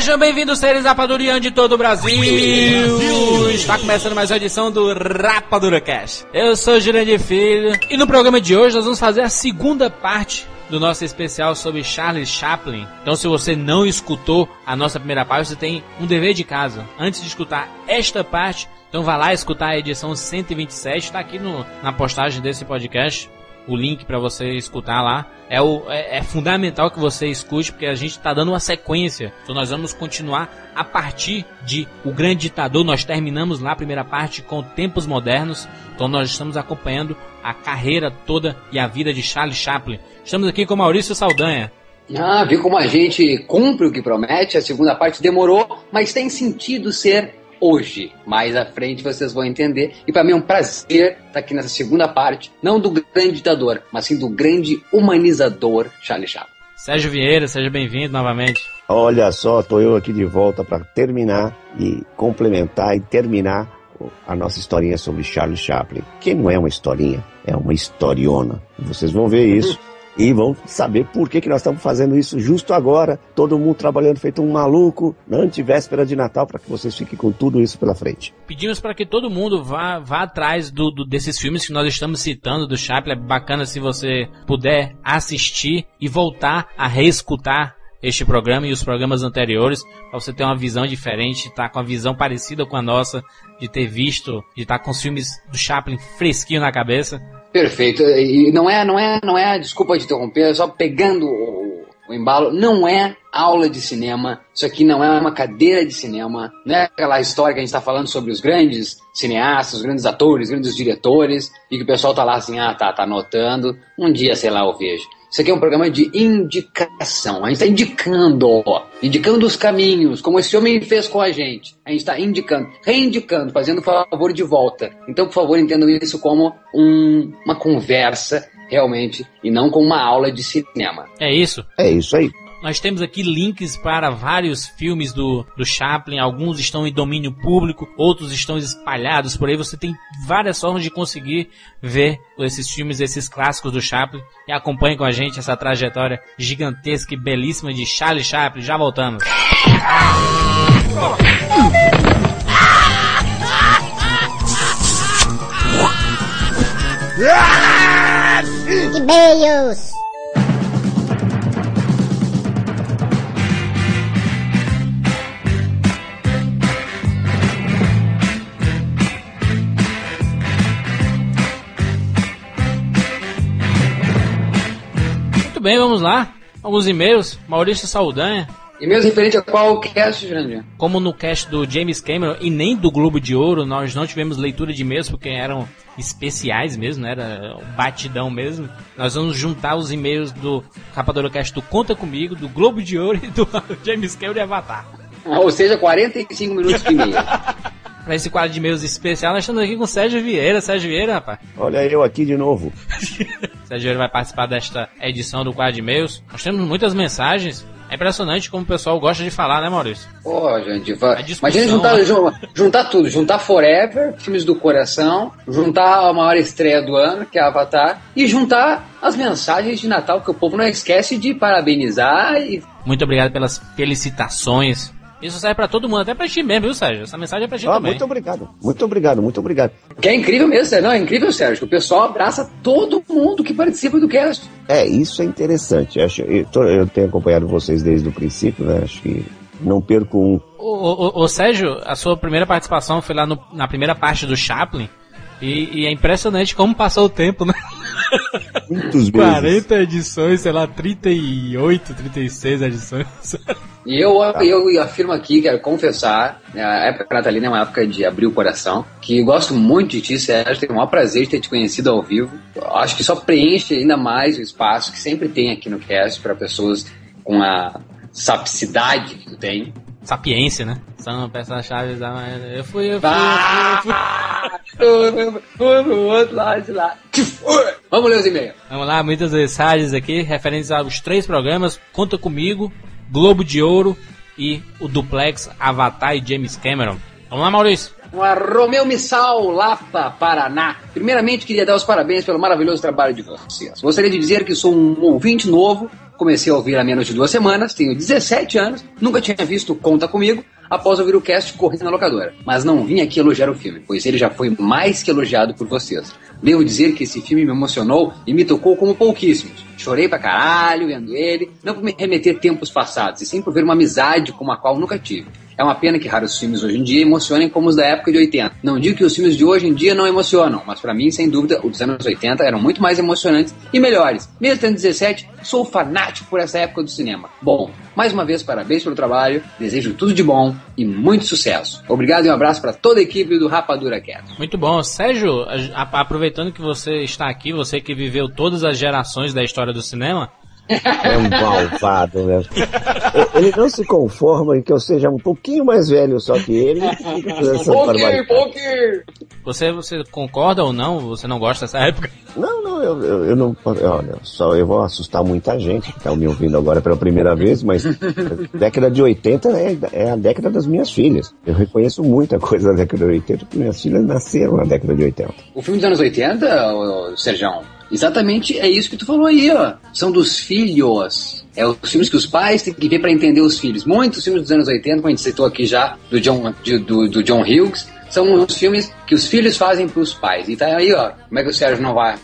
Sejam bem-vindos, seres Rapadurian de todo o Brasil. Brasil! Está começando mais uma edição do Rapadura Cast. Eu sou Jurandir Filho e no programa de hoje nós vamos fazer a segunda parte do nosso especial sobre Charles Chaplin. Então, se você não escutou a nossa primeira parte, você tem um dever de casa. Antes de escutar esta parte, então vá lá escutar a edição 127, está aqui no, na postagem desse podcast o link para você escutar lá. É, o, é, é, fundamental que você escute, porque a gente está dando uma sequência. Então nós vamos continuar a partir de O Grande Ditador. Nós terminamos lá a primeira parte com Tempos Modernos. Então nós estamos acompanhando a carreira toda e a vida de Charles Chaplin. Estamos aqui com Maurício Saldanha. Ah, viu como a gente cumpre o que promete? A segunda parte demorou, mas tem sentido ser hoje. Mais à frente vocês vão entender. E para mim é um prazer estar aqui nessa segunda parte, não do grande ditador, mas sim do grande humanizador Charlie Chaplin. Sérgio Vieira, seja bem-vindo novamente. Olha só, tô eu aqui de volta para terminar e complementar e terminar a nossa historinha sobre Charlie Chaplin, que não é uma historinha, é uma historiona. Vocês vão ver isso e vão saber por que, que nós estamos fazendo isso justo agora, todo mundo trabalhando feito um maluco, na antivéspera de Natal, para que vocês fiquem com tudo isso pela frente. Pedimos para que todo mundo vá, vá atrás do, do, desses filmes que nós estamos citando do Chaplin. É bacana se você puder assistir e voltar a reescutar este programa e os programas anteriores, para você ter uma visão diferente, estar tá com a visão parecida com a nossa, de ter visto, de estar tá com os filmes do Chaplin fresquinho na cabeça. Perfeito. E não é, não é, não é, desculpa te interromper, é só pegando o, o, embalo, não é aula de cinema, isso aqui não é uma cadeira de cinema, não é aquela história que a gente está falando sobre os grandes cineastas, os grandes atores, os grandes diretores, e que o pessoal tá lá assim, ah, tá, tá anotando, um dia, sei lá, eu vejo. Isso aqui é um programa de indicação. A gente está indicando, ó, indicando os caminhos, como esse homem fez com a gente. A gente está indicando, reindicando, fazendo favor de volta. Então, por favor, entendam isso como um, uma conversa realmente e não como uma aula de cinema. É isso? É isso aí. Nós temos aqui links para vários filmes do, do Chaplin, alguns estão em domínio público, outros estão espalhados por aí. Você tem várias formas de conseguir ver esses filmes, esses clássicos do Chaplin. E acompanhe com a gente essa trajetória gigantesca e belíssima de Charlie Chaplin. Já voltamos. Que Muito bem, vamos lá. Alguns e-mails. Maurício Saldanha. E-mails referente a qual cast, Jurandir? Como no cast do James Cameron e nem do Globo de Ouro, nós não tivemos leitura de e-mails porque eram especiais mesmo, né? era batidão mesmo. Nós vamos juntar os e-mails do Rapadura Cast do Conta Comigo, do Globo de Ouro e do James Cameron e Avatar. Ou seja, 45 minutos de e-mail. Pra esse quadro de e-mails especial, nós estamos aqui com o Sérgio Vieira. Sérgio Vieira, rapaz. Olha eu aqui de novo. Sérgio Vieira vai participar desta edição do quadro de e-mails. Nós temos muitas mensagens. É impressionante como o pessoal gosta de falar, né, Maurício? Pô, gente, vai. imagina juntar, né? juntar tudo, juntar Forever, filmes do coração, juntar a maior estreia do ano, que é Avatar, e juntar as mensagens de Natal que o povo não esquece de parabenizar e. Muito obrigado pelas felicitações isso serve para todo mundo, até pra ti mesmo, viu, Sérgio? Essa mensagem é pra ti ah, também. Muito obrigado, muito obrigado, muito obrigado. Que é incrível mesmo, Sérgio. Não, é incrível, Sérgio, que o pessoal abraça todo mundo que participa do cast. É, isso é interessante. Acho, eu, tô, eu tenho acompanhado vocês desde o princípio, né? Acho que não perco um. Ô, Sérgio, a sua primeira participação foi lá no, na primeira parte do Chaplin. E, e, é impressionante como passou o tempo, né? Muitos 40 edições, sei lá, 38, 36 edições. E eu, eu afirmo aqui, quero confessar, né, a época natalina é uma época de abrir o coração, que gosto muito de ti, Sérgio, tenho o maior prazer de ter te conhecido ao vivo. Acho que só preenche ainda mais o espaço que sempre tem aqui no cast para pessoas com a sapicidade que tu tem. Sapiência, né? São personagens da maneira. Eu fui, eu fui, Ah! eu fui, eu fui. Foi pro outro lado de lá. Vamos ler os e-mails. Vamos lá, muitas mensagens aqui, referentes aos três programas, Conta Comigo, Globo de Ouro e o Duplex, Avatar e James Cameron. Vamos lá, Maurício. Uma Romeu Missal, Lapa, Paraná. Primeiramente, queria dar os parabéns pelo maravilhoso trabalho de vocês. Gostaria de dizer que sou um ouvinte novo, comecei a ouvir há menos de duas semanas, tenho 17 anos, nunca tinha visto Conta Comigo, após ouvir o cast correndo na locadora. Mas não vim aqui elogiar o filme, pois ele já foi mais que elogiado por vocês. Devo dizer que esse filme me emocionou e me tocou como pouquíssimos. Chorei pra caralho vendo ele, não por me remeter tempos passados, e sim por ver uma amizade como a qual nunca tive. É uma pena que raros filmes hoje em dia emocionem como os da época de 80. Não digo que os filmes de hoje em dia não emocionam, mas para mim, sem dúvida, os dos anos 80 eram muito mais emocionantes e melhores. Mesmo tendo 17, sou fanático por essa época do cinema. Bom, mais uma vez, parabéns pelo trabalho, desejo tudo de bom e muito sucesso. Obrigado e um abraço para toda a equipe do Rapadura Cast. Muito bom. Sérgio, aproveitando que você está aqui, você que viveu todas as gerações da história do cinema, É um malvado, né? Ele não se conforma em que eu seja um pouquinho mais velho só que ele essa barbaridade. você, você concorda ou não? Você não gosta dessa época? Não, não, eu, eu, eu não. Olha, só eu vou assustar muita gente que está me ouvindo agora pela primeira vez, mas década de 80 é, é a década das minhas filhas. Eu reconheço muita coisa da década de 80, porque minhas filhas nasceram na década de 80. O filme dos anos 80, ô, ô, Serjão, exatamente é isso que tu falou aí, ó. São dos filhos. É os filmes que os pais têm que ver para entender os filhos. Muitos filmes dos anos 80, como a gente citou aqui já, do John, de- do, do John Hughes, são os filmes que os filhos fazem pros pais. E tá aí, ó, como é que o Sérgio não vai?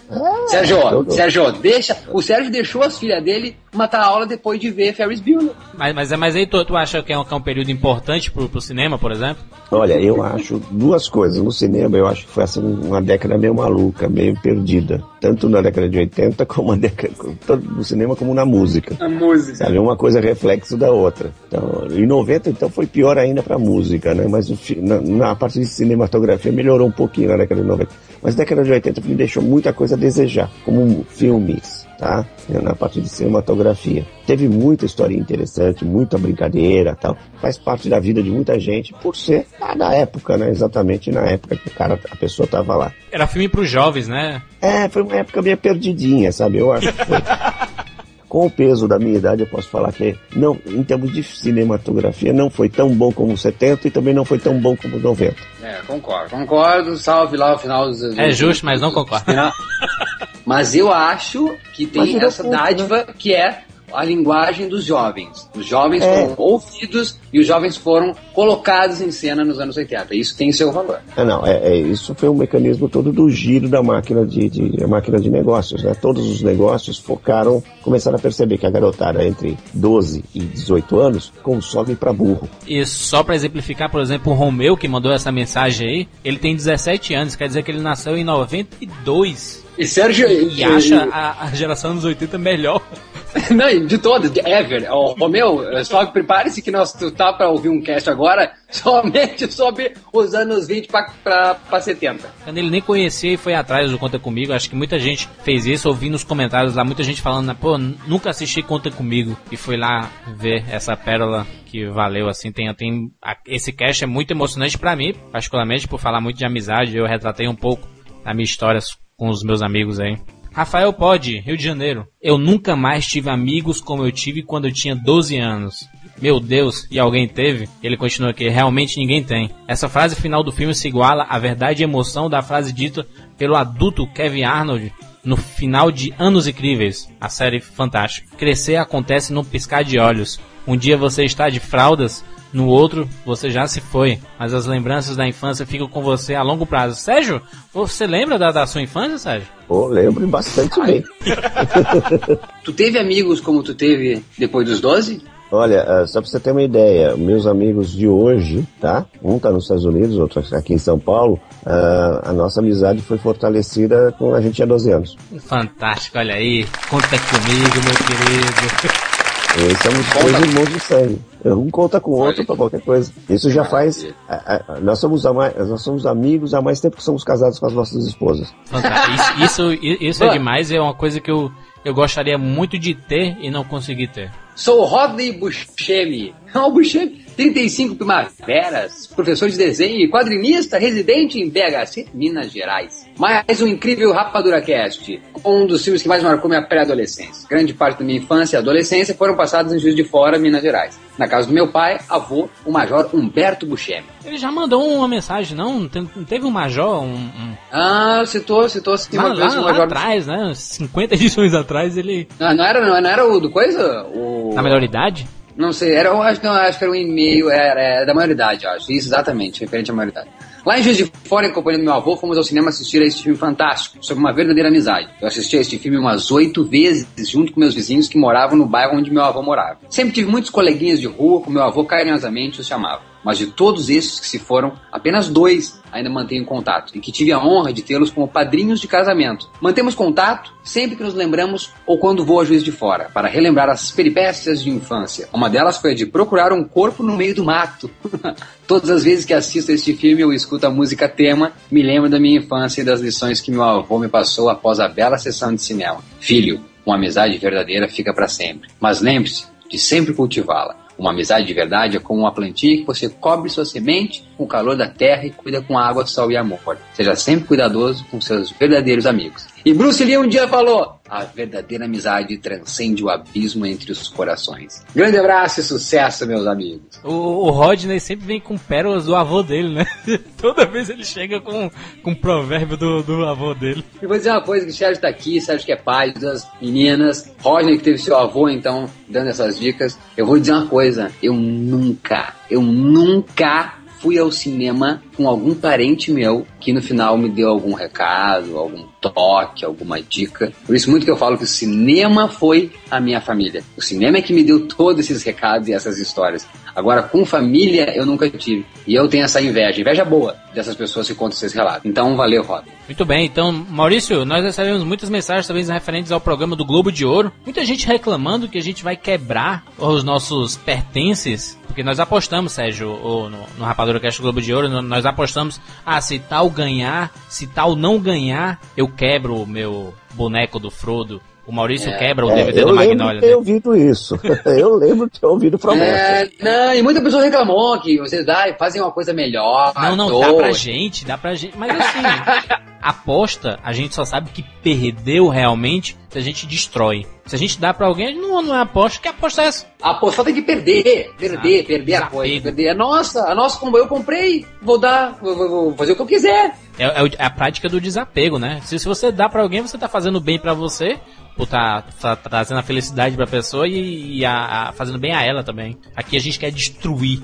Sérgio, tudo. Sérgio, deixa. O Sérgio deixou as filhas dele matar a aula depois de ver Ferris Bueller. Mas, mas, é- mas aí tu, tu acha que é um, que é um período importante pro, pro cinema, por exemplo? Olha, eu acho duas coisas. No cinema, eu acho que foi assim, uma década meio maluca, meio perdida. Tanto na década de 80, como na década, tanto no cinema como na música. A música. Sabe, uma coisa é reflexo da outra. Então, em 90, então, foi pior ainda pra música, né? Mas na, na parte de cinematografia melhorou um pouquinho na década de 90. Mas na década de 80 me deixou muita coisa a desejar, como filmes, tá? Na parte de cinematografia. Teve muita história interessante, muita brincadeira tal. Faz parte da vida de muita gente, por ser ah, da época, né? Exatamente na época que o cara, a pessoa tava lá. Era filme pros jovens, né? É, foi uma época meio perdidinha, sabe? Eu acho que foi. Com o peso da minha idade, eu posso falar que, não, em termos de cinematografia, não foi tão bom como os 70 e também não foi tão bom como os 90. É, concordo. Concordo, salve lá o final dos. É justo, mas não concordo. Mas eu acho que tem essa culto, dádiva que é a linguagem dos jovens. Os jovens É. foram ouvidos e os jovens foram colocados em cena nos anos 80. Isso tem seu valor. Ah, não, é, é- isso foi um mecanismo todo do giro da máquina de, de- a máquina de negócios, né? Todos os negócios focaram, começaram a perceber que a garotada entre 12 e 18 anos consome para burro. E só pra exemplificar, por exemplo, o Romeu, que mandou essa mensagem aí, ele tem 17 anos, quer dizer que ele nasceu em 92. E Sérgio. E acha a, a geração dos 80 melhor. Não, de todas, de ever. Ô, Romeu, só prepare-se que nós tá pra ouvir um cast agora somente sobre os anos 20 pra, pra, pra 70. Quando ele nem conhecia e foi atrás do Conta Comigo, acho que muita gente fez isso, ouvi nos comentários lá, muita gente falando, pô, nunca assisti Conta Comigo. E foi lá ver essa pérola que valeu, assim, tem, tem, esse cast é muito emocionante pra mim, particularmente por falar muito de amizade, eu retratei um pouco a minha história com os meus amigos aí. Rafael Pode, Rio de Janeiro. Eu nunca mais tive amigos como eu tive quando eu tinha 12 anos. Meu Deus, e alguém teve? Ele continua aqui, realmente ninguém tem. Essa frase final do filme se iguala à verdade e emoção da frase dita pelo adulto Kevin Arnold no final de Anos Incríveis, a série fantástica. Crescer acontece num piscar de olhos. Um dia você está de fraldas, no outro você já se foi, mas as lembranças da infância ficam com você a longo prazo. Sérgio, você lembra da, da sua infância, Sérgio? Pô, lembro bastante bem. Tu teve amigos como tu teve depois dos 12? Olha, ah, só pra você ter uma ideia, meus amigos de hoje, tá? Um tá nos Estados Unidos, outro aqui em São Paulo. ah, a nossa amizade foi fortalecida quando a gente tinha 12 anos. Fantástico, olha aí. Conta comigo, meu querido. E somos dois irmãos de sangue. Um conta com o outro pra qualquer coisa. Isso já faz. a- a- nós, somos a mais, nós somos amigos há mais tempo que somos casados com as nossas esposas. Fantástico. Isso, isso, isso é demais, é uma coisa que eu, eu gostaria muito de ter e não consegui ter. Sou Rodney Buscemi. Buscemi. 35 primaveras, professor de desenho e quadrinista residente em BHC, Minas Gerais. Mais um incrível Rapadura Cast, um dos filmes que mais marcou minha pré-adolescência. Grande parte da minha infância e adolescência foram passados em Juiz de Fora, Minas Gerais. Na casa do meu pai, avô, o major Humberto Buscemi. Ele já mandou uma mensagem, não? Não te- não teve um major, um... um... Ah, citou, citou sim Lá, uma vez lá, o lá major. atrás, né? 50 edições atrás, ele... Não, não era, não era o do coisa? O... Na melhor idade? Não sei, era, acho, que- não, acho que era um e-mail, era, era da maioridade, acho. Isso, exatamente, referente à maioridade. Lá em Juiz de Fora, em companhia do meu avô, fomos ao cinema assistir a este filme fantástico, sobre uma verdadeira amizade. Eu assisti a este filme umas oito vezes, junto com meus vizinhos que moravam no bairro onde meu avô morava. Sempre tive muitos coleguinhas de rua, como meu avô carinhosamente os chamava. Mas de todos esses que se foram, apenas dois ainda mantenho contato e que tive a honra de tê-los como padrinhos de casamento. Mantemos contato sempre que nos lembramos ou quando vou a Juiz de Fora, para relembrar as peripécias de infância. Uma delas foi a de procurar um corpo no meio do mato. Todas as vezes que assisto a este filme ou escuto a música tema, me lembro da minha infância e das lições que meu avô me passou após a bela sessão de cinema. Filho, uma amizade verdadeira fica para sempre. Mas lembre-se de sempre cultivá-la. Uma amizade de verdade é como uma plantinha que você cobre sua semente com o calor da terra e cuida com água, sol e amor. Seja sempre cuidadoso com seus verdadeiros amigos. E Bruce Lee um dia falou: a verdadeira amizade transcende o abismo entre os corações. Grande abraço e sucesso, meus amigos. O, o Rodney sempre vem com pérolas do avô dele, né? Toda vez ele chega com, com um provérbio do, do avô dele. E vou dizer uma coisa, que o Sérgio tá aqui, Sérgio que é pai das meninas, Rodney que teve seu avô, então, dando essas dicas. Eu vou dizer uma coisa, eu nunca, eu nunca fui ao cinema com algum parente meu que no final me deu algum recado, algum toque, alguma dica. Por isso muito que eu falo que o cinema foi a minha família. O cinema é que me deu todos esses recados e essas histórias. Agora, com família, eu nunca tive. E eu tenho essa inveja, inveja boa dessas pessoas que contam esses relatos. Então, valeu, Roda. Muito bem, então, Maurício, nós recebemos muitas mensagens também referentes ao programa do Globo de Ouro. Muita gente reclamando que a gente vai quebrar os nossos pertences, porque nós apostamos, Sérgio, no, no Rapadura Cast Globo de Ouro, no- nós apostamos, ah, se tal ganhar, se tal não ganhar, eu quebro o meu boneco do Frodo. O Maurício É. quebra o É, DVD eu do lembro Magnolia. de ter né? ouvido isso. eu lembro de ter ouvido promessa. É, não, e muita pessoa reclamou que vocês ah, fazem uma coisa melhor. Não, não, dá pra gente, dá pra gente. Mas assim, aposta, a gente só sabe que perdeu realmente se a gente destrói. Se a gente dá pra alguém, não, não é aposta, que aposta é essa? A pessoa tem que perder, perder, Ah, perder a coisa, perder. É nossa, a nossa, como eu comprei, vou dar, vou, vou- fazer o que eu quiser. É, é é a prática do desapego, né? Se, se você dá pra alguém, você tá fazendo bem pra você, por tá, tá trazendo a felicidade pra pessoa e, e a- a- fazendo bem a ela também. Aqui a gente quer destruir.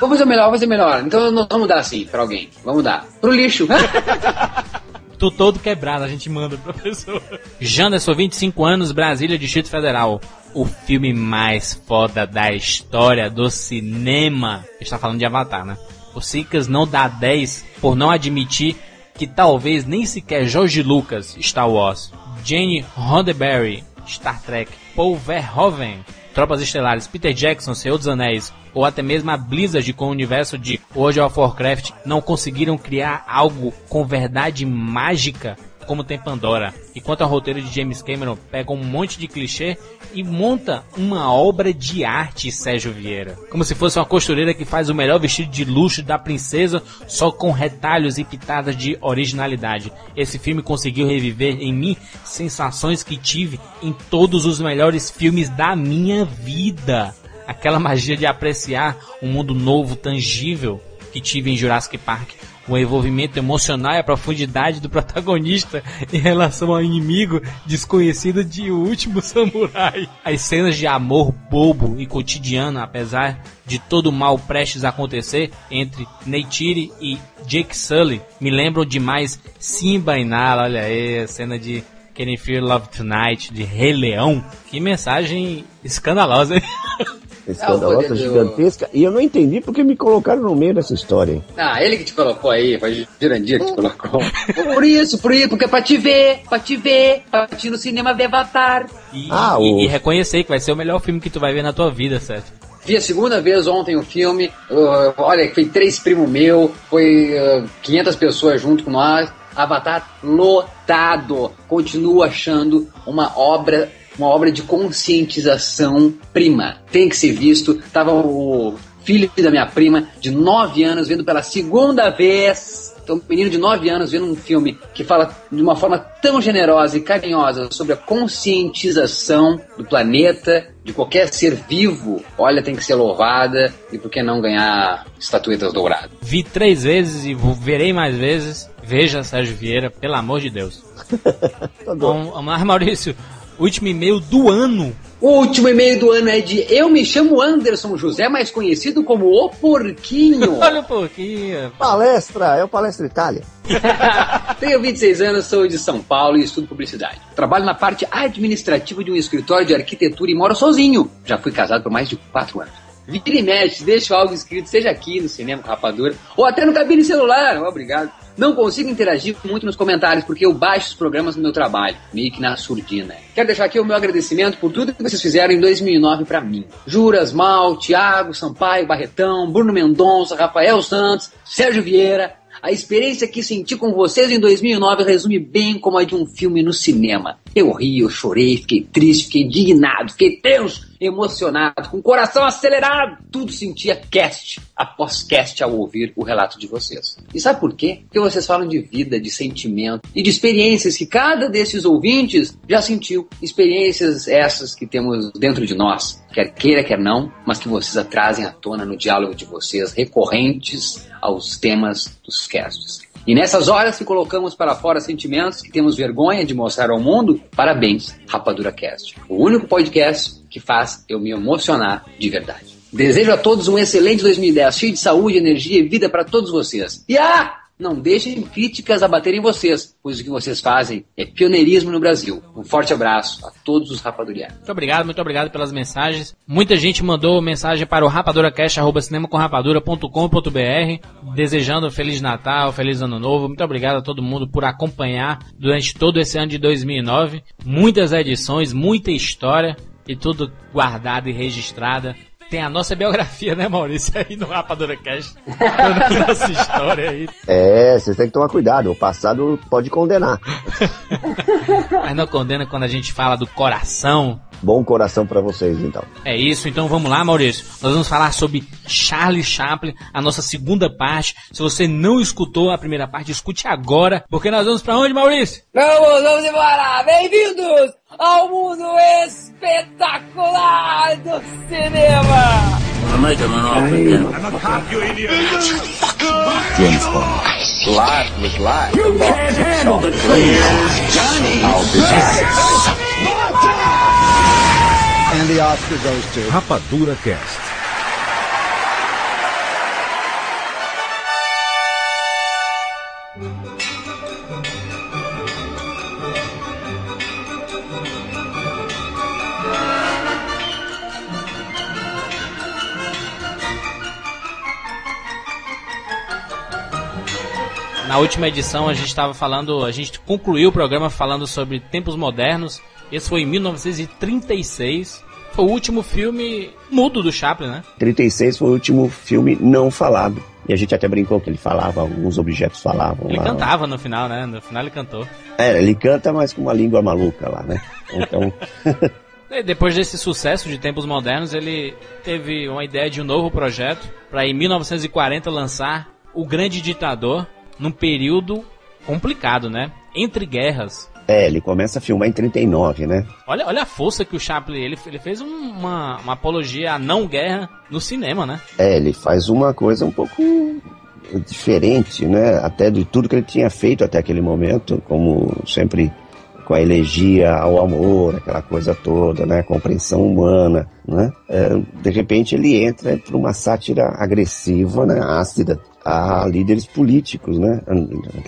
Vamos fazer melhor, vamos fazer melhor. Então vamos dar assim pra alguém. Vamos dar. Pro lixo. Tô todo quebrado, a gente manda pra pessoa. Janderson, 25 anos, Brasília, Distrito Federal. O filme mais foda da história do cinema. A gente tá falando de Avatar, né? O Sicas não dá 10 por não admitir que talvez nem sequer George Lucas, Star Wars, Jane Roddenberry, Star Trek, Paul Verhoeven, Tropas Estelares, Peter Jackson, Senhor dos Anéis, ou até mesmo a Blizzard com o universo de World of Warcraft não conseguiram criar algo com verdade mágica como tem Pandora. E quanto ao roteiro de James Cameron, pega um monte de clichê e monta uma obra de arte, Sérgio Vieira. Como se fosse uma costureira que faz o melhor vestido de luxo da princesa, só com retalhos e pitadas de originalidade. Esse filme conseguiu reviver em mim sensações que tive em todos os melhores filmes da minha vida. Aquela magia de apreciar um mundo novo, tangível, que tive em Jurassic Park. O envolvimento emocional e a profundidade do protagonista em relação ao inimigo desconhecido de O Último Samurai. As cenas de amor bobo e cotidiano, apesar de todo o mal prestes a acontecer entre Neytiri e Jake Sully, me lembram demais Simba e Nala. Olha aí, a cena de Can You Feel Love Tonight, de Rei Leão. Que mensagem escandalosa, hein? Escandalosa, do- gigantesca. E eu não entendi porque me colocaram no meio dessa história. hein? Ah, ele que te colocou aí, foi Jurandir que te colocou. Por isso, por isso, porque é pra te ver, pra te ver, pra te ir no cinema ver Avatar. E, Ah, e- o- e reconhecer que vai ser o melhor filme que tu vai ver na tua vida, certo? Vi a segunda vez ontem o filme. uh, olha, foi três primos meu, foi uh, 500 pessoas junto com nós. Avatar lotado. Continuo achando uma obra uma obra de conscientização prima. Tem que ser visto. Tava o filho da minha prima, de 9 anos, vendo pela segunda vez. Então, um menino de 9 anos vendo um filme que fala de uma forma tão generosa e carinhosa sobre a conscientização do planeta, de qualquer ser vivo, olha, tem que ser louvada e por que não ganhar estatuetas douradas? Vi três vezes e vou- verei mais vezes. Veja Sérgio Vieira, pelo amor de Deus. Tá bom. Bom, mas Maurício, último e-mail do ano. O último e-mail do ano é de Eu me chamo Anderson José, mais conhecido como O Porquinho. Olha um pouquinho. Palestra, é o Palestra Itália. Tenho 26 anos, sou de São Paulo e estudo publicidade. Trabalho na parte administrativa de um escritório de arquitetura e moro sozinho. Já fui casado por mais de 4 anos. Vira e mexe, deixo algo escrito, seja aqui no Cinema com Rapadura ou até no cabine celular. Obrigado. Não consigo interagir muito nos comentários porque eu baixo os programas no meu trabalho, meio que na surdina. Quero deixar aqui o meu agradecimento por tudo que vocês fizeram em 2009 pra mim. Juras Mal, Thiago, Sampaio, Barretão, Bruno Mendonça, Rafael Santos, Sérgio Vieira, a experiência que senti com vocês em 2009 resume bem como a de um filme no cinema. Eu ri, eu chorei, fiquei triste, fiquei indignado, fiquei tenso, emocionado, com o coração acelerado. Tudo sentia cast após cast ao ouvir o relato de vocês. E sabe por quê? Porque vocês falam de vida, de sentimento e de experiências que cada desses ouvintes já sentiu. Experiências essas que temos dentro de nós, quer queira, quer não, mas que vocês trazem à tona no diálogo de vocês, recorrentes aos temas dos casts. E nessas horas que colocamos para fora sentimentos que temos vergonha de mostrar ao mundo, parabéns, Rapadura Cast. O único podcast que faz eu me emocionar de verdade. Desejo a todos um excelente 2010, cheio de saúde, energia e vida para todos vocês. E ah! Não deixem críticas abaterem vocês, pois o que vocês fazem é pioneirismo no Brasil. Um forte abraço a todos os rapadurianos. Muito obrigado, muito obrigado pelas mensagens. Muita gente mandou mensagem para o rapaduracast.cinemacomrapadura.com.br desejando Feliz Natal, Feliz Ano Novo. Muito obrigado a todo mundo por acompanhar durante todo esse ano de 2009. Muitas edições, muita história e tudo guardado e registrada. Tem a nossa biografia, né, Maurício? Aí no Rapadura a nossa história aí. É, vocês têm que tomar cuidado. O passado pode condenar. Mas não condena quando a gente fala do coração, Bom coração pra vocês, então. É isso, então vamos lá, Maurício. Nós vamos falar sobre Charlie Chaplin, a nossa segunda parte. Se você não escutou a primeira parte, escute agora, porque nós vamos pra onde, Maurício? Vamos, vamos embora! Bem-vindos ao mundo espetacular do cinema! Rapadura Cast. Na última edição a gente estava falando, a gente concluiu o programa falando sobre tempos modernos. Esse foi em 1936. Foi o último filme mudo do Chaplin, né? 36 foi o último filme não falado. E a gente até brincou que ele falava, alguns objetos falavam Ele lá. cantava no final, né? No final ele cantou. É, ele canta, mas com uma língua maluca lá, né? Então, depois desse sucesso de tempos modernos, ele teve uma ideia de um novo projeto para em 1940 lançar O Grande Ditador num período complicado, né? Entre guerras. É, ele começa a filmar em 39, né? Olha, olha a força que o Chaplin ele, ele fez um- uma, uma apologia à não guerra no cinema, né? É, ele faz uma coisa um pouco diferente, né? Até de tudo que ele tinha feito até aquele momento, como sempre com a elegia ao amor, aquela coisa toda, né? A compreensão humana, né? É, de repente ele entra para uma sátira agressiva, né? Ácida a líderes políticos, né?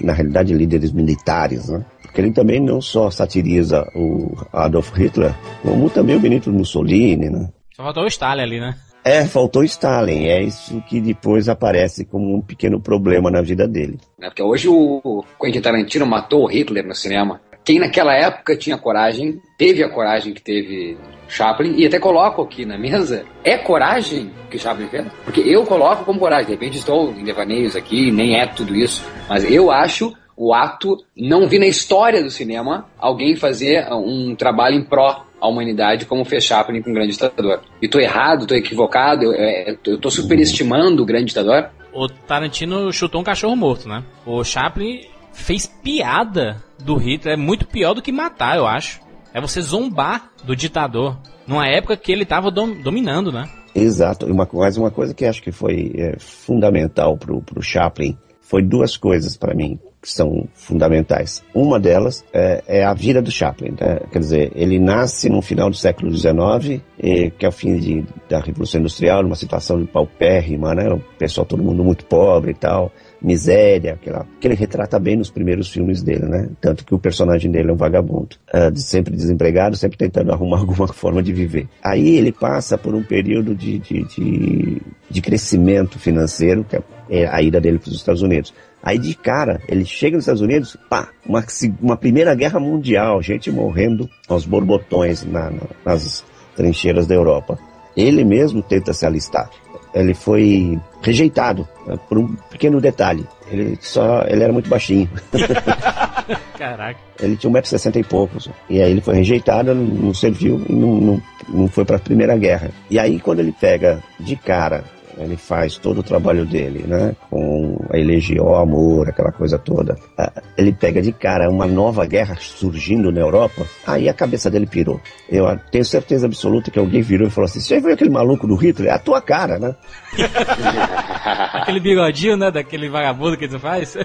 Na realidade, líderes militares, né? Porque ele também não só satiriza o Adolf Hitler, como também o Benito Mussolini, né? Só faltou o Stalin ali, né? É, faltou Stalin. É isso que depois aparece como um pequeno problema na vida dele. né? Porque hoje o Quentin Tarantino matou o Hitler no cinema. Quem naquela época tinha coragem, teve a coragem que teve Chaplin, e até coloco aqui na mesa, é coragem que Chaplin fez? Porque eu coloco como coragem, de repente estou em devaneios aqui, nem é tudo isso, mas eu acho o ato, não vi na história do cinema alguém fazer um trabalho em pró à humanidade como fez Chaplin com o Grande Ditador. E tô errado, tô equivocado, eu, é, eu tô superestimando o Grande Ditador? O Tarantino chutou um cachorro morto, né? O Chaplin fez piada do Hitler, é muito pior do que matar, eu acho. É você zombar do ditador, numa época que ele tava dom dominando, né? Exato. Uma, mas uma coisa que acho que foi é, fundamental pro, pro Chaplin foi duas coisas para mim que são fundamentais. Uma delas é, é a vida do Chaplin. Né? Quer dizer, ele nasce no final do século XIX, e, que é o fim de, da Revolução Industrial, numa situação paupérrima, né? O pessoal, todo mundo muito pobre e tal miséria, aquela, que ele retrata bem nos primeiros filmes dele, né? Tanto que o personagem dele é um vagabundo, uh, sempre desempregado, sempre tentando arrumar alguma forma de viver. Aí ele passa por um período de, de, de, de crescimento financeiro, que é a ida dele para os Estados Unidos. Aí de cara, ele chega nos Estados Unidos, pá, uma, uma primeira guerra mundial, gente morrendo aos borbotões na, na, nas trincheiras da Europa. Ele mesmo tenta se alistar ele foi rejeitado né, por um pequeno detalhe. Ele só, ele era muito baixinho. Caraca. Ele tinha 1,60m e poucos. E aí ele foi rejeitado, não serviu e não, não, não foi para a Primeira Guerra. E aí quando ele pega de cara ele faz todo o trabalho dele, né? Com a elegió, amor, aquela coisa toda. Ah, ele pega de cara uma nova guerra surgindo na Europa, aí a cabeça dele pirou. Eu tenho certeza absoluta que alguém virou e falou assim: Você viu aquele maluco do Hitler? É a tua cara, né? aquele bigodinho, né? Daquele vagabundo que tu faz.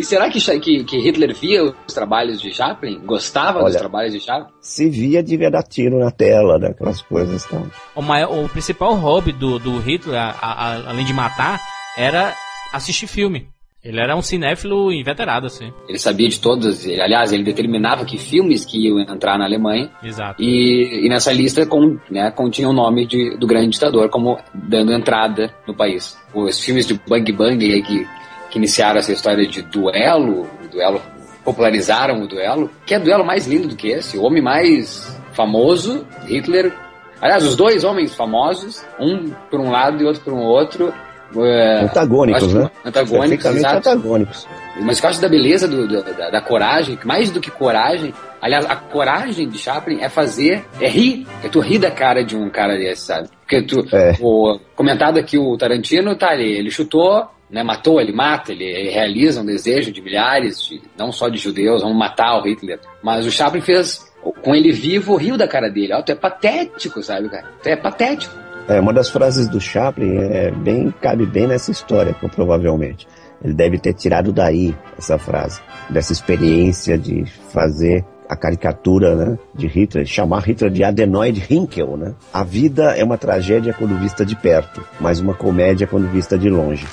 E será que, que, que, Hitler via os trabalhos de Chaplin? Gostava Olha, dos trabalhos de Chaplin? Se via, devia dar tiro na tela, daquelas coisas. Então. O, maior, o principal hobby do, do Hitler, a, a, além de matar, era assistir filme. Ele era um cinéfilo inveterado, assim. Ele sabia de todos, ele, aliás, ele determinava que filmes que iam entrar na Alemanha. Exato. E, e nessa lista com, né, continha o nome de, do grande ditador como dando entrada no país. Os filmes de Bang Bang aí que que iniciaram essa história de duelo, duelo popularizaram o duelo, que é duelo mais lindo do que esse, o homem mais famoso, Hitler. Aliás, os dois homens famosos, um por um lado e outro por um outro. É, antagônicos, né? Antagônicos, exato. antagônicos. Mas eu acho da beleza do, do, da, da, coragem, mais do que coragem, aliás, a coragem de Chaplin é fazer, é rir, é tu rir da cara de um cara desse, sabe? Porque tu, é. o, comentado aqui o Tarantino, tá ali, ele chutou, né, matou, ele mata, ele realiza um desejo de milhares, de, não só de judeus, vamos matar o Hitler. Mas o Chaplin fez, com ele vivo, riu da cara dele. Tu é patético, sabe, cara? Tu é patético. É, uma das frases do Chaplin é bem, cabe bem nessa história, provavelmente. Ele deve ter tirado daí essa frase, dessa experiência de fazer a caricatura né, de Hitler, chamar Hitler de adenoide Hinkel. Né? A vida é uma tragédia quando vista de perto, mas uma comédia quando vista de longe.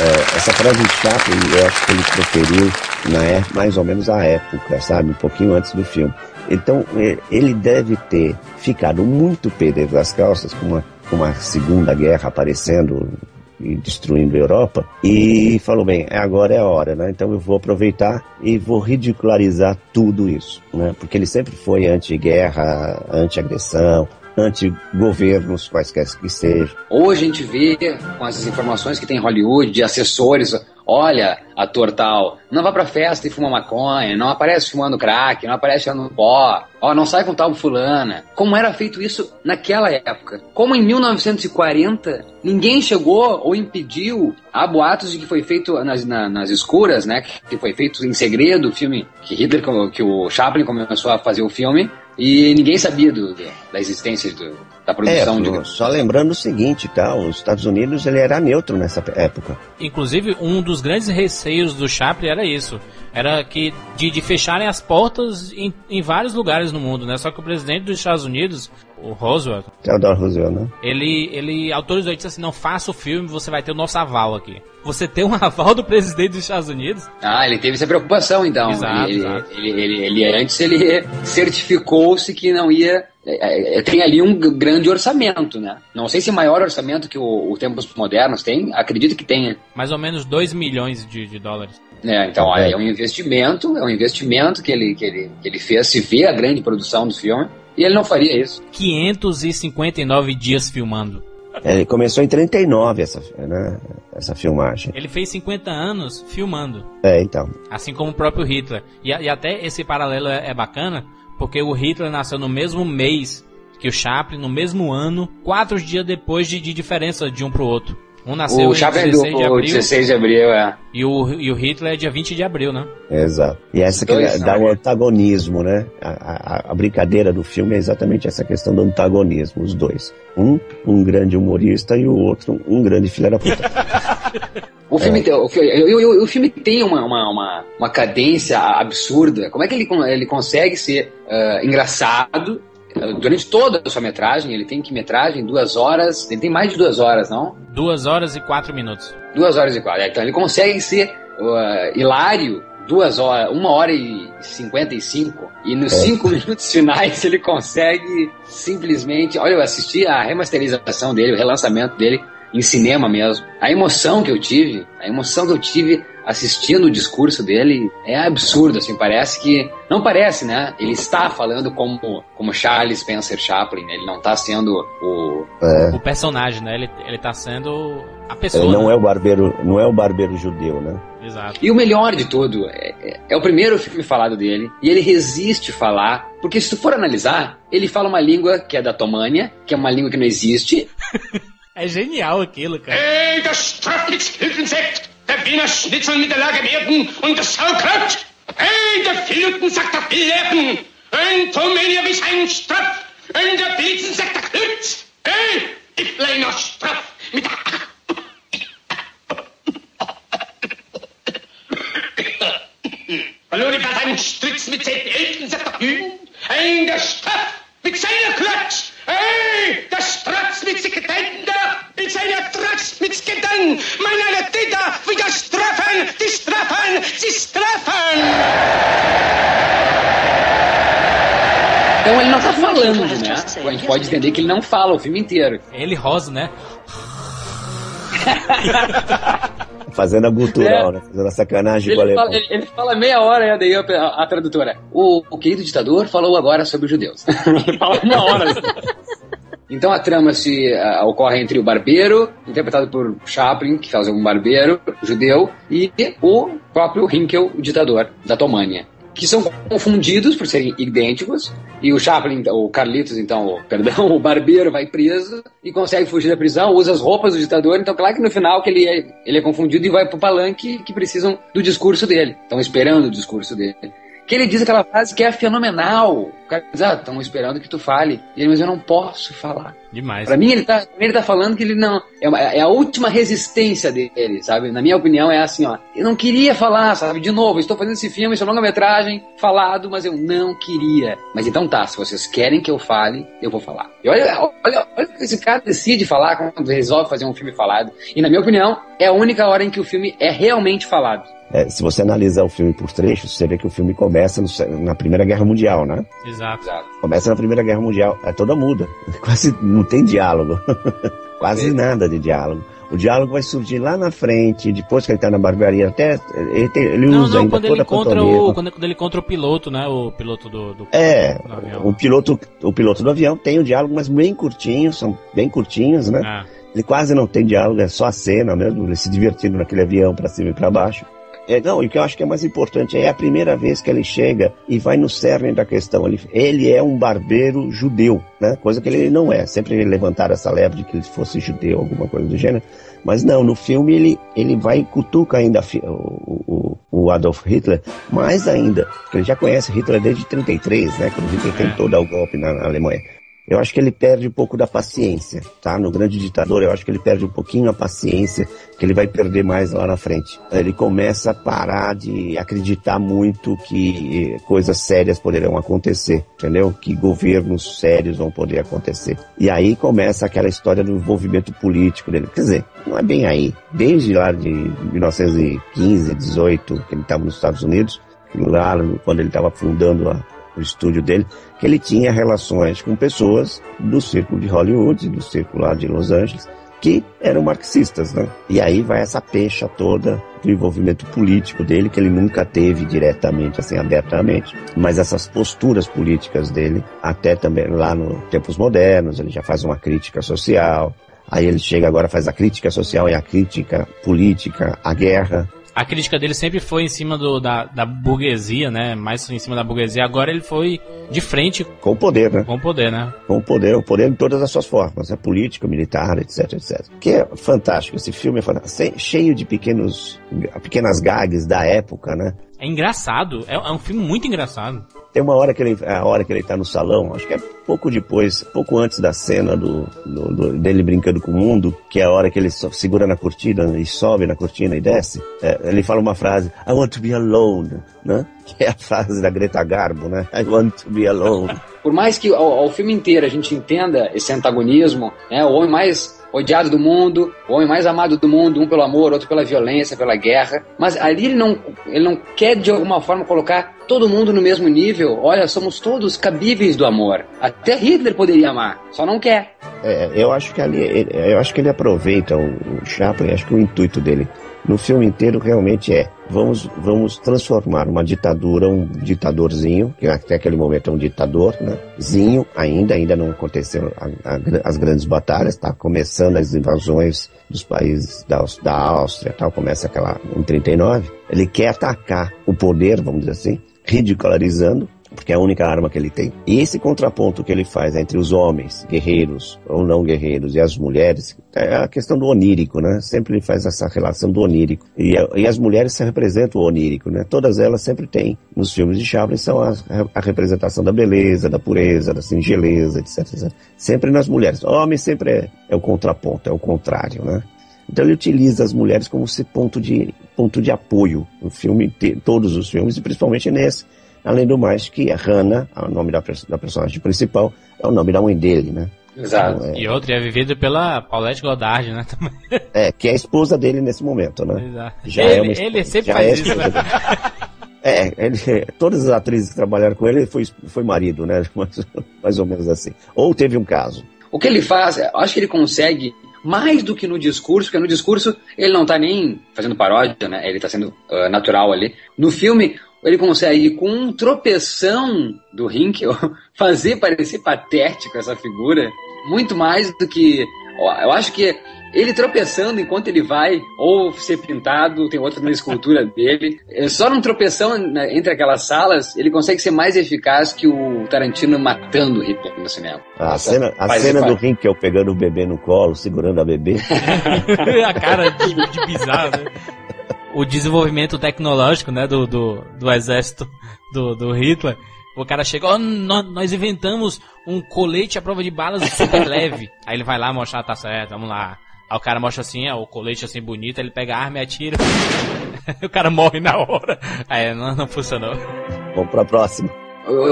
É, essa frase Chaplin, eu acho que ele proferiu na é, mais ou menos a época, sabe? Um pouquinho antes do filme. Então, é, ele deve ter ficado muito pé das calças com uma, com uma segunda guerra aparecendo e destruindo a Europa, e falou, bem, agora é a hora, né? Então eu vou aproveitar e vou ridicularizar tudo isso, né? Porque ele sempre foi anti-guerra, anti-agressão, anti-governos, quaisquer que sejam. Hoje a gente vê, com essas informações que tem em Hollywood, de assessores, olha, ator tal, não vá pra festa e fuma maconha, não aparece fumando crack, não aparece fumando pó, ó, não sai com tal fulana. Como era feito isso naquela época? Como em 1940 ninguém chegou ou impediu, há boatos de que foi feito nas, na, nas escuras, né, que foi feito em segredo o filme, que Hitler, que o Chaplin começou a fazer o filme, e ninguém sabia do, do, da existência do, da produção. É, de... Só lembrando o seguinte, tá? Os Estados Unidos ele era neutro nessa época. Inclusive, um dos grandes receios do Chaplin era isso. Era que de, de fecharem as portas em, em vários lugares no mundo, né? Só que o presidente dos Estados Unidos, o Roosevelt... Theodore Roosevelt, né? Ele, ele autorizou e disse assim, não faça o filme, você vai ter o nosso aval aqui. Você tem um aval do presidente dos Estados Unidos? Ah, ele teve essa preocupação, então. Exato, ele, exato. Ele, ele, ele, antes ele certificou-se que não ia é, é, tem ali um grande orçamento, né? Não sei se é maior orçamento que o, o Tempos Modernos tem, acredito que tenha. Mais ou menos 2 milhões de, de dólares. É, então olha, é um investimento, é um investimento que ele, que, ele, que ele fez, se vê a grande produção do filme, e ele não faria isso. 559 dias filmando. É, Ele começou em 39 essa, né, essa filmagem. Ele fez 50 anos filmando, É, então. assim como o próprio Hitler. E, e até esse paralelo é, é bacana, porque o Hitler nasceu no mesmo mês que o Chaplin, no mesmo ano, quatro dias depois de, de diferença de um pro outro. Um nasceu O em Chaplin é do 16 de abril 16 de abril, é. e, o, e o Hitler é dia 20 de abril, né? Exato. E essa que Dois, dá o antagonismo, né? A, a- a brincadeira do filme é exatamente essa questão do antagonismo, os dois. Um, um grande humorista e o outro, um grande filho da puta. O filme, tem, o, eu- eu- o filme tem uma, uma, uma, uma cadência absurda. Como é que ele, ele consegue ser ah, engraçado durante toda a sua metragem? Ele tem que metragem? Duas horas. Ele tem mais de duas horas, não? Duas horas e quatro minutos. Duas horas e quatro. É, Então ele consegue ser ah, hilário duas horas, uma hora e cinquenta e cinco. E nos cinco minutos finais ele consegue simplesmente. Olha, eu assisti a remasterização dele, o relançamento dele em cinema mesmo. A emoção que eu tive, a emoção que eu tive assistindo o discurso dele é absurdo, assim, parece que não parece, né? Ele está falando como como Charles Spencer Chaplin, né? ele não está sendo o É, O personagem, né? Ele, ele tá sendo a pessoa. ele não né? é o barbeiro, não é o barbeiro judeu, né? Exato. E o melhor de tudo, é, é- é o primeiro filme falado dele, e ele resiste falar, porque se tu for analisar, ele fala uma língua que é da Tomânia, que é uma língua que não existe, É genial aquilo, cara. Hey, das Strafnitzhilfensekt, der Wiener Schnitzel mit der Lage Werden und das Sauerkraut. Hey, der Filuten sagt der Billeben, ein Tomenia wie sein Straf, und der Blitzen sagt der Klütz. Hey, ich bleib noch straff mit der... Hallo, die hat einen Stritz mit seinen Eltern, sagt der Jüden. Ein der Straff mit seiner Klötz. Hey, der Stratz mit da, mit seiner Tratz mit Skedan. Meine Täter, wie das Straffen, die Straffen, die Straffen. então ele não tá falando, né? A gente pode entender que ele não fala o filme inteiro. Ele rosa, né? Fazendo a gutural, É. né? Fazendo a sacanagem com o Ele alemão. fala, ele- ele fala meia hora, e daí a, a- tradutora, o, o querido ditador falou agora sobre os judeus. ele fala uma hora. Então a trama se ah, ocorre entre o barbeiro, interpretado por Chaplin, que faz um barbeiro judeu, e o próprio Hinkel, o ditador da Tomânia. Que são confundidos por serem idênticos, e o Chaplin, o Carlitos, então, perdão, o barbeiro vai preso e consegue fugir da prisão, usa as roupas do ditador, então claro que no final que ele é, ele é confundido e vai pro palanque que precisam do discurso dele, estão esperando o discurso dele. Que ele diz aquela frase que é fenomenal. O cara diz, ah, estão esperando que tu fale. E ele, mas eu não posso falar. Demais. Pra mim, ele tá, ele tá falando que ele não. É, uma- é a última resistência dele, sabe? Na minha opinião, é assim, ó. Eu não queria falar, sabe? De novo, estou fazendo esse filme, esse longa-metragem, falado, mas eu não queria. Mas então tá, se vocês querem que eu fale, eu vou falar. E olha, olha, olha o que esse cara decide falar quando resolve fazer um filme falado. E na minha opinião, é a única hora em que o filme é realmente falado. É, se você analisar o filme por trechos, você vê que o filme começa no na Primeira Guerra Mundial, né? Exato. Exato. Começa na Primeira Guerra Mundial, é toda muda. Quase não tem diálogo. Quase É. nada de diálogo. O diálogo vai surgir lá na frente, depois que ele tá na barbearia, até ele, tem- ele Não, usa não, ainda quando ele toda a encontra o. Quando, quando ele encontra o piloto, né? O piloto do. do É, do avião. o piloto, o piloto do avião tem o diálogo, mas bem curtinho, são bem curtinhos, né? Ah, Ele quase não tem diálogo, é só a cena mesmo, ele se divertindo naquele avião pra cima e pra baixo. É, não, e o que eu acho que é mais importante é a primeira vez que ele chega e vai no cerne da questão. Ele, ele é um barbeiro judeu, né? Coisa que ele não é. Sempre levantaram essa leve de que ele fosse judeu, alguma coisa do gênero. Mas não, no filme ele, ele vai e cutuca ainda o, o, o Adolf Hitler, mais ainda, porque ele já conhece Hitler desde 33, né? Quando Hitler tentou dar o golpe na, na Alemanha. Eu acho que ele perde um pouco da paciência, tá? No grande ditador, eu acho que ele perde um pouquinho a paciência, que ele vai perder mais lá na frente. Ele começa a parar de acreditar muito que eh, coisas sérias poderão acontecer, entendeu? Que governos sérios vão poder acontecer. E aí começa aquela história do envolvimento político dele. Quer dizer, não é bem aí. Desde lá de 1915, 18, que ele estava nos Estados Unidos, lá quando ele estava fundando a, o estúdio dele, que ele tinha relações com pessoas do círculo de Hollywood, do círculo lá de Los Angeles, que eram marxistas, né? E aí vai essa pecha toda do envolvimento político dele, que ele nunca teve diretamente, assim, abertamente, mas essas posturas políticas dele, até também lá no tempos modernos, ele já faz uma crítica social, Aí ele chega agora, faz a crítica social e a crítica política, a guerra. A crítica dele sempre foi em cima do, da, da burguesia, né? Mais em cima da burguesia. Agora ele foi de frente Com o poder, né? com o poder, né? Com o poder, o poder em todas as suas formas, né? político, militar, etc, etc. Que é fantástico, esse filme é fantástico, cheio de pequenos, pequenas gags da época, né? É engraçado. É, é um filme muito engraçado. Tem uma hora que ele, a hora que ele tá no salão, acho que é pouco depois, pouco antes da cena do, do- do- dele brincando com o mundo, que é a hora que ele só segura na cortina e sobe na cortina e desce. é, ele fala uma frase, I want to be alone, né? Que é a frase da Greta Garbo, né? I want to be alone. Por mais que ao, ao filme inteiro a gente entenda esse antagonismo, né, o homem mais odiado do mundo, o homem mais amado do mundo, um pelo amor, outro pela violência, pela guerra, mas ali ele não, ele não quer de alguma forma colocar todo mundo no mesmo nível. Olha, somos todos cabíveis do amor. Até Hitler poderia amar, só não quer. É, eu acho que ali, eu acho que ele aproveita o Chaplin, acho que o intuito dele no filme inteiro realmente é vamos vamos transformar uma ditadura, um ditadorzinho, que até aquele momento é um ditador, né? Zinho ainda, ainda não aconteceram as grandes batalhas, tá começando as invasões dos países da, da Áustria, tal, começa aquela em 39. Ele quer atacar o poder, vamos dizer assim, ridicularizando porque é a única arma que ele tem. E esse contraponto que ele faz entre os homens, guerreiros ou não guerreiros, e as mulheres, é a questão do onírico, né? Sempre ele faz essa relação do onírico. E, e as mulheres se representam o onírico, né? Todas elas sempre têm, nos filmes de Chaplin, são a, a representação da beleza, da pureza, da singeleza, etc, etc. Sempre nas mulheres. Homem sempre é, é o contraponto, é o contrário, né? Então ele utiliza as mulheres como esse ponto de, ponto de apoio no filme, todos os filmes, e principalmente nesse. Além do mais, que a Hannah, o nome da, da personagem principal, é o nome da mãe dele, né? Exato. Então, é, E outro é vivido pela Paulette Goddard, né? Também. é, que é a esposa dele nesse momento, né? Exato. Já ele, é uma esposa- ele sempre já faz é isso. dele. É, ele, todas as atrizes que trabalharam com ele foi, foi marido, né? Mais, mais ou menos assim. Ou teve um caso. O que ele faz, eu acho que ele consegue mais do que no discurso, porque no discurso ele não tá nem fazendo paródia, né? Ele tá sendo ah, natural ali. No filme, ele consegue, com um tropeção do Hinkel, fazer parecer patético essa figura, muito mais do que. Eu acho que ele tropeçando enquanto ele vai, ou ser pintado, tem outra na escultura dele. é, Só num tropeção na- entre aquelas salas, ele consegue ser mais eficaz que o Tarantino matando o Hitler no cinema. A cena, a cena do Hinkel pegando o bebê no colo, segurando a bebê. a cara de, de bizarro, né? O desenvolvimento tecnológico, né, do, do, do exército do, do Hitler. O cara chega, nó- nós inventamos um colete à prova de balas super leve. Aí ele vai lá mostrar, tá certo, vamos lá. Aí o cara mostra assim, ó, o colete assim bonito, ele pega a arma e atira. o cara morre na hora. Aí não, não funcionou. Vamos pra próxima.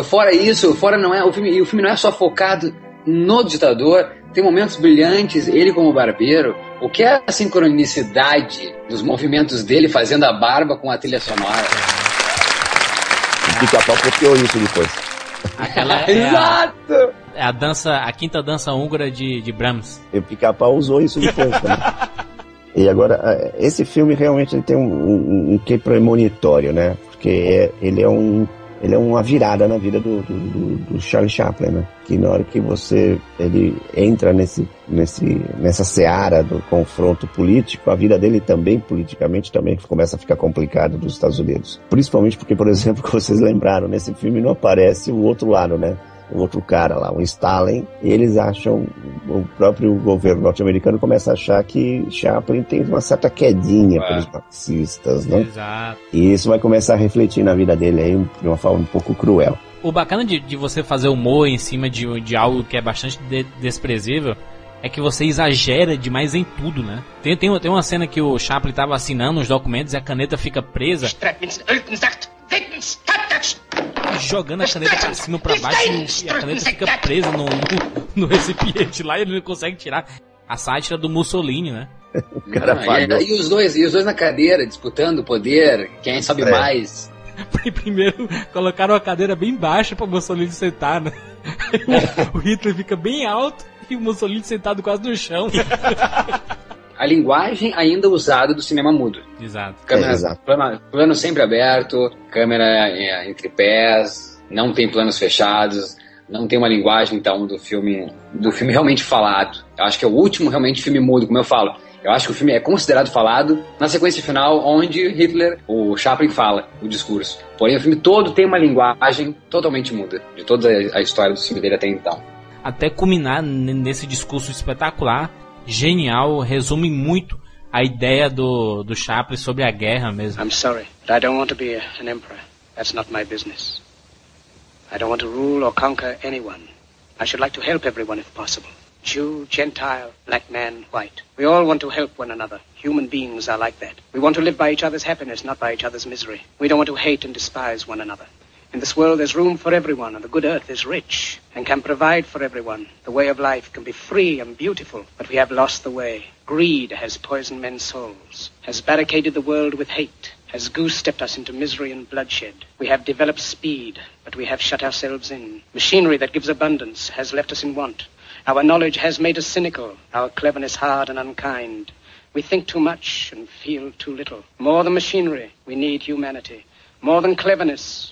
Fora isso, fora não é o filme, e o filme não é só focado no ditador, tem momentos brilhantes, ele como barbeiro, o que é a sincronicidade dos movimentos dele fazendo a barba com a trilha sonora. O pica-pau copiou isso depois. Aquela é a, Exato! é a dança, a quinta dança húngara de, de Brahms. E o pica-pau usou isso depois também. E agora, eh, esse filme realmente ele tem um, um, um quê premonitório, né? Porque é- ele é um ele é uma virada na vida do, do, do- do Charlie Chaplin, né? Que na hora que você ele entra nesse, nesse, nessa seara do confronto político, a vida dele também, politicamente, também começa a ficar complicada dos Estados Unidos. Principalmente porque, por exemplo, que vocês lembraram, nesse filme não aparece o outro lado, né? O outro cara lá, o Stalin, e eles acham, o próprio governo norte-americano começa a achar que Chaplin tem uma certa quedinha É. pelos marxistas, né? Exato. E isso vai começar a refletir na vida dele aí de uma forma um pouco cruel. O bacana de, de você fazer humor em cima de, de algo que é bastante de- desprezível é que você exagera demais em tudo, né? Tem, tem, tem uma cena que o Chaplin tava assinando os documentos e a caneta fica presa, Jogando a caneta pra cima pra baixo e, a caneta fica presa no, no, no recipiente lá e ele não consegue tirar. A sátira do Mussolini, né? O cara Não, e, e os dois, e os dois na cadeira, disputando o poder, quem sabe É. mais. Primeiro colocaram a cadeira bem baixa pra Mussolini sentar, né? O, o Hitler fica bem alto e o Mussolini sentado quase no chão. A linguagem ainda usada do cinema mudo. Exato. Câmera, É, exato. plano, plano sempre aberto, câmera é, entre pés, não tem planos fechados. não tem uma linguagem então do filme do filme realmente falado. Eu acho que é o último realmente filme mudo, como eu falo. Eu acho que o filme é considerado falado na sequência final, onde Hitler, o Chaplin, fala o discurso. Porém, o filme todo tem uma linguagem totalmente muda de toda a história do filme dele até então. Até culminar nesse discurso espetacular, genial, resume muito a ideia do, do Chaplin sobre a guerra mesmo. I'm sorry, but I don't want to be an emperor. That's not my business. I don't want to rule or conquer anyone. I should like to help everyone if possible. Jew, Gentile, black man, white. We all want to help one another. Human beings are like that. We want to live by each other's happiness, not by each other's misery. We don't want to hate and despise one another. In this world, there's room for everyone, and the good earth is rich and can provide for everyone. The way of life can be free and beautiful, but we have lost the way. Greed has poisoned men's souls, has barricaded the world with hate, has goose-stepped us into misery and bloodshed. We have developed speed, but we have shut ourselves in. Machinery that gives abundance has left us in want. Our knowledge has made us cynical, our cleverness hard and unkind. We think too much and feel too little. More than machinery, we need humanity. More than cleverness,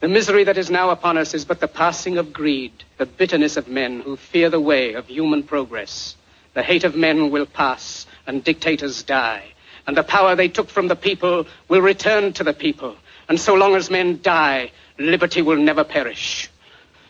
The misery that is now upon us is but the passing of greed, the bitterness of men who fear the way of human progress. The hate of men will pass, and dictators die, and the power they took from the people will return to the people. And so long as men die, liberty will never perish.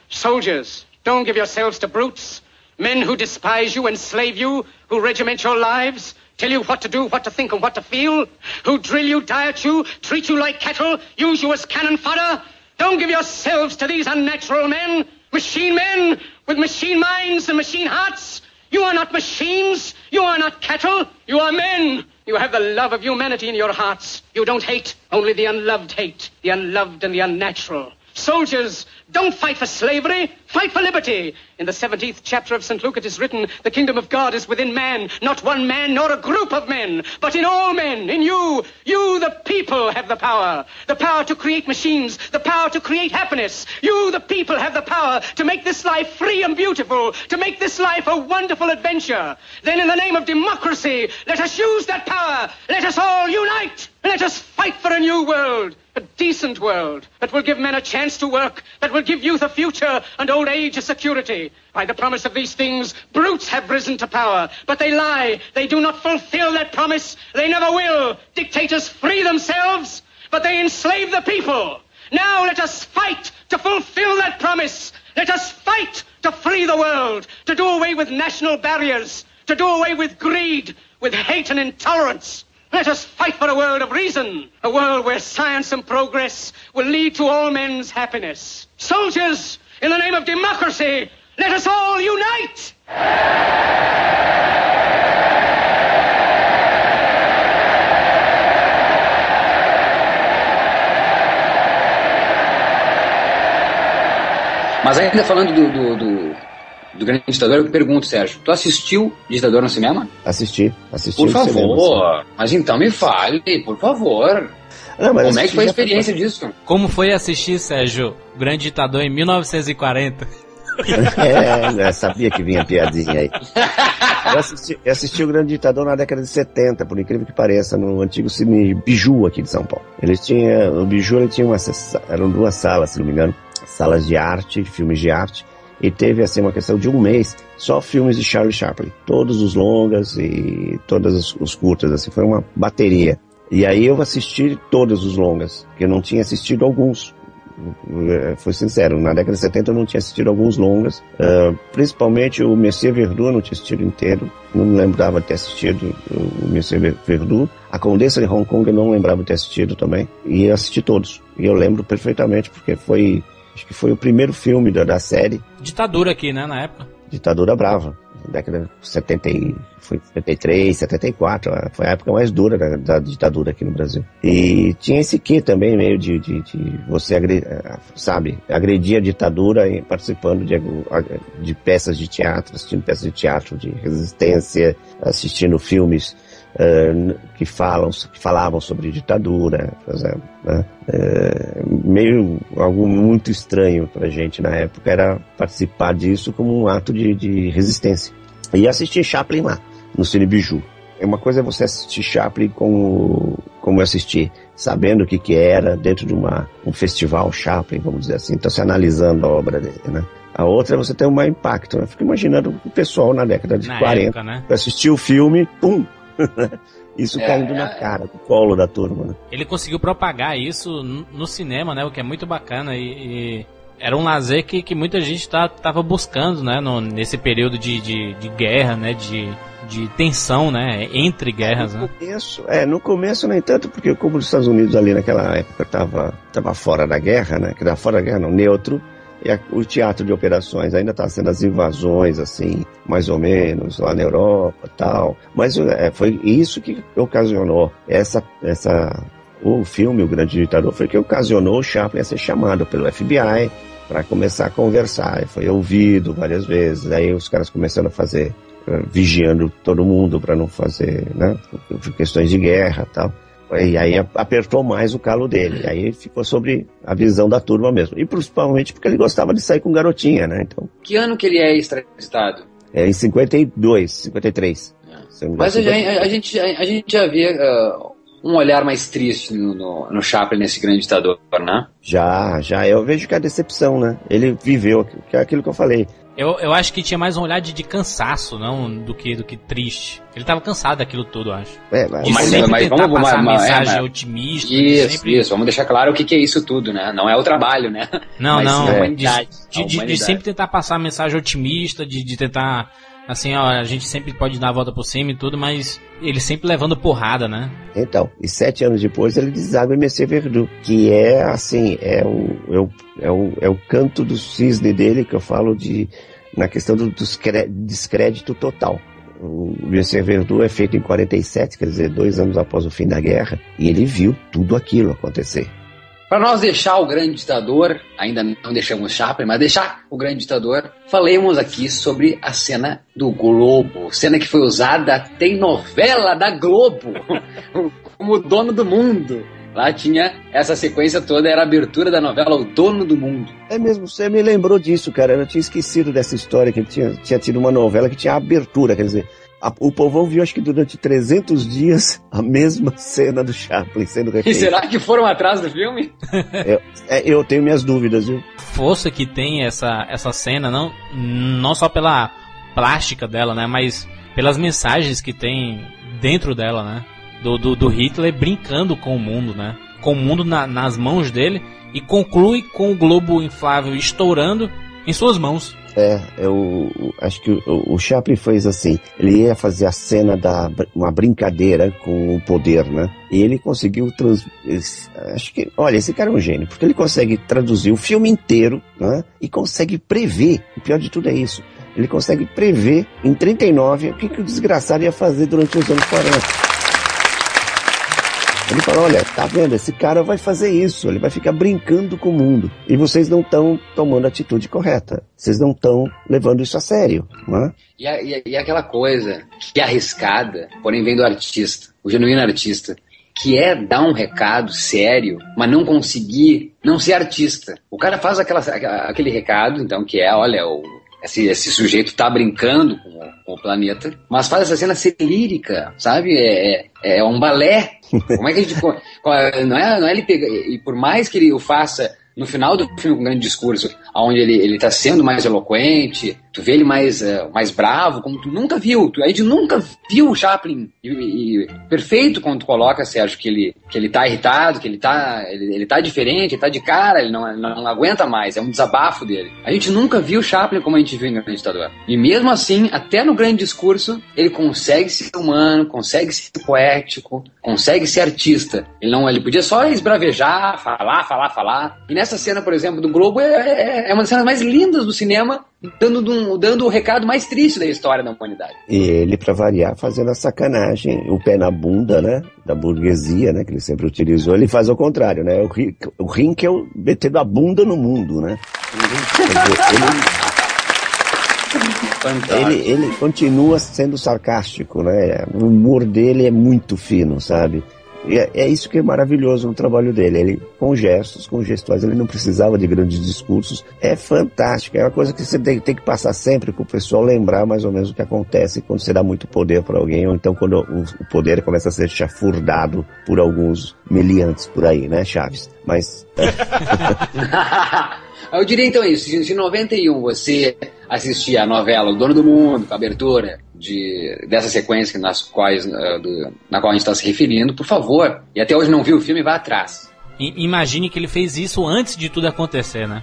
Soldiers, don't give yourselves to brutes. Men who despise you, enslave you, who regiment your lives, tell you what to do, what to think, and what to feel, who drill you, diet you, treat you like cattle, use you as cannon fodder. Don't give yourselves to these unnatural men, machine men with machine minds and machine hearts. You are not machines. You are not cattle. You are men. You have the love of humanity in your hearts. You don't hate, only the unloved hate, the unloved and the unnatural. Soldiers, don't fight for slavery, fight for liberty. In the 17th chapter of St. Luke it is written, the kingdom of God is within man, not one man nor a group of men, but in all men, in you. You, the people, have the power. The power to create machines, the power to create happiness. You, the people, have the power to make this life free and beautiful, to make this life a wonderful adventure. Then in the name of democracy, let us use that power. Let us all unite. Let us fight for a new world. A decent world that will give men a chance to work, that will give youth a future and old age a security. By the promise of these things, brutes have risen to power, but they lie. They do not fulfill that promise. They never will. Dictators free themselves, but they enslave the people. Now let us fight to fulfill that promise. Let us fight to free the world, to do away with national barriers, to do away with greed, with hate and intolerance. Let us fight for a world of reason, a world where science and progress will lead to all men's happiness. Soldiers, in the name of democracy, let us all unite! Mas ainda falando do, do, do, do Grande Ditador, eu pergunto, Sérgio, tu assistiu Ditador no cinema? Assisti, assisti. Por favor, cinema, mas então me fale, por favor. Não, mas Como é que foi a experiência disso? Como foi assistir, Sérgio, o Grande Ditador em 1940? É, eu sabia que vinha piadinha aí. Eu assisti, eu assisti o Grande Ditador na década de 70, por incrível que pareça, no antigo cine Biju aqui de São Paulo. Eles tinham, o Biju ele tinha uma, eram duas salas, se não me engano, salas de arte, filmes de arte, e teve assim uma questão de um mês só filmes de Charlie Chaplin, todos os longas e todos os, os curtas, assim, foi uma bateria. E aí eu assisti todos os longas, que eu não tinha assistido alguns. Eh, Foi sincero, na década de 70 eu não tinha assistido alguns longas, ah, principalmente o Monsieur Verdu eu não tinha assistido inteiro, não lembrava de ter assistido o Monsieur Ver- Verdu. A Condessa de Hong Kong eu não lembrava de ter assistido também, e eu assisti todos. E eu lembro perfeitamente, porque foi, acho que foi o primeiro filme da, da série Ditadura aqui, né, na época. Ditadura Brava. Década de 70, e- foi 73, 74, ah, foi a época mais dura da, da ditadura aqui no Brasil. E tinha esse quê também, meio de, de, de você, agre- ah, sabe, agredir a ditadura participando de, algu- de peças de teatro, assistindo peças de teatro de resistência, assistindo filmes que falam, que falavam sobre ditadura, por exemplo, né? Eh, meio algo muito estranho pra gente na época era participar disso como um ato de, de resistência. E assistir Chaplin lá, no Cine Biju. É uma coisa é você assistir Chaplin como, como eu assisti, sabendo o que que era dentro de uma, um festival Chaplin, vamos dizer assim, então se analisando a obra dele, né? A outra é você ter um maior impacto. Eu fico imaginando o pessoal na década de Na 40 época, né? assistir o filme, pum! Isso É, caindo é, na é. cara, no colo da turma, né? Ele conseguiu propagar isso no no cinema, né? O que é muito bacana e, e era um lazer que, que muita gente tá, tava buscando, né? No, nesse período de, de, de guerra, né? De, de tensão, né? Entre guerras, no né? começo, é, no começo nem tanto, porque como os Estados Unidos ali naquela época tava, tava fora da guerra, né? Que era fora da guerra, não, neutro. A- o teatro de operações ainda estava sendo as invasões, assim, mais ou menos, lá na Europa tal. Mas é, foi isso que ocasionou essa, essa, o filme, O Grande Ditador, foi que ocasionou o Chaplin a ser chamado pelo FBI para começar a conversar. Foi ouvido várias vezes. Aí os caras começaram a fazer, eh, vigiando todo mundo para não fazer, né, questões de guerra tal. E aí a- apertou mais o calo dele. E aí ficou sobre a visão da turma mesmo. E principalmente porque ele gostava de sair com garotinha, né? Então, Que ano que ele é extraditado? é em 52, 53. Se eu não me Mas a, gente- a gente, a gente já vê ah, um olhar mais triste no, no, no Chaplin, nesse grande ditador, né? Já, já. Eu vejo que a decepção, né? Ele viveu que é aquilo que eu falei. Eu, eu acho que tinha mais um olhar de, de cansaço, não do que, do que triste. Ele tava cansado daquilo tudo, eu acho. É, mas, Mas- mas vamos- passar mas- mas- mensagem é, mas- otimista. Isso, sempre... isso. Vamos deixar claro o que, que é isso tudo, né? Não é o trabalho, né? Não, Mas não. a de, de- de- sempre tentar passar a mensagem otimista, de, de tentar. Assim, ó, a gente sempre pode dar a volta por cima e tudo, mas ele sempre levando porrada, né? Então, e sete anos depois ele deságua em Messier Verdu, que é assim, é o, é o, é o, é o canto do cisne dele que eu falo de na questão do, descrédito total. O Messier Verdu é feito em 47, quer dizer, dois anos após o fim da guerra, e ele viu tudo aquilo acontecer. Para nós deixar o grande ditador, ainda não deixamos Chaplin, mas deixar o grande ditador, falemos aqui sobre a cena do Globo. Cena que foi usada até em novela da Globo, como dono do mundo. Lá tinha essa sequência toda, era a abertura da novela O Dono do Mundo. É mesmo, você me lembrou disso, cara. Eu tinha esquecido dessa história que tinha, tinha tido uma novela que tinha abertura, quer dizer, a- o povão viu acho que durante 300 dias a mesma cena do Chaplin sendo E refeita. será que foram atrás do filme? É, eu tenho minhas dúvidas, viu? Força que tem essa, essa cena, não, não só pela plástica dela, né? Mas pelas mensagens que tem dentro dela, né? Do, do, do Hitler brincando com o mundo, né? Com o mundo na- nas mãos dele e conclui com o globo inflável estourando em suas mãos. É, eu acho que o, o Chaplin fez assim. Ele ia fazer a cena da uma brincadeira com o poder, né? E ele conseguiu trans, acho que, olha, esse cara é um gênio, porque ele consegue traduzir o filme inteiro, né? E consegue prever. O pior de tudo é isso. Ele consegue prever em 39 o que, que o desgraçado ia fazer durante os anos 40. Ele falou, olha, tá vendo? Esse cara vai fazer isso, ele vai ficar brincando com o mundo. E vocês não estão tomando a atitude correta. Vocês não estão levando isso a sério, né? E, e e aquela coisa que é arriscada, porém vem do artista, o genuíno artista, que é dar um recado sério, mas não conseguir não ser artista. O cara faz aquela, aquele recado, então, que é, olha, o, esse, esse sujeito tá brincando com, o- com o planeta, mas faz essa cena ser lírica, sabe? É, é, é um balé. Como é que a gente. Não é, não é ele pegar. E por mais que ele o faça no final do filme com um grande discurso, onde ele, ele tá sendo mais eloquente, tu vê ele mais, eh, mais bravo, como tu nunca viu. Tu, a gente nunca viu o Chaplin. E, e- perfeito quando tu coloca, Sérgio, que ele, que ele tá irritado, que ele tá, ele, ele tá diferente, ele tá de cara, ele não, não, não aguenta mais, é um desabafo dele. A gente nunca viu o Chaplin como a gente viu em Grande Ditador. E mesmo assim, até no grande discurso, ele consegue ser humano, consegue ser poético, consegue ser artista. Ele não, ele podia só esbravejar, falar, falar, falar. E nessa cena, por exemplo, do Globo, é, é, é uma das cenas mais lindas do cinema, dando, um, dando o recado mais triste da história da humanidade. E ele, para variar, fazendo a sacanagem, o pé na bunda, né? Da burguesia, né? Que ele sempre utilizou, ele faz ao contrário, né? O, Ri- o Rinkel metendo a bunda no mundo, né? Ele, ele, ele continua sendo sarcástico, né? O humor dele é muito fino, sabe? E é, é isso que é maravilhoso no trabalho dele. Ele, com gestos, com gestuais, ele não precisava de grandes discursos. É fantástico. É uma coisa que você tem, tem que passar sempre para o pessoal lembrar mais ou menos o que acontece quando você dá muito poder para alguém, ou então quando o, o poder começa a ser chafurdado por alguns meliantes por aí, né, Chaves? Mas Eu diria então isso, se em 91 você assistia a novela O Dono do Mundo, com a abertura de, dessa sequência nas quais, eh, do- na qual a gente está se referindo, por favor, e até hoje não viu o filme, vá atrás. Imagine que ele fez isso antes de tudo acontecer, né?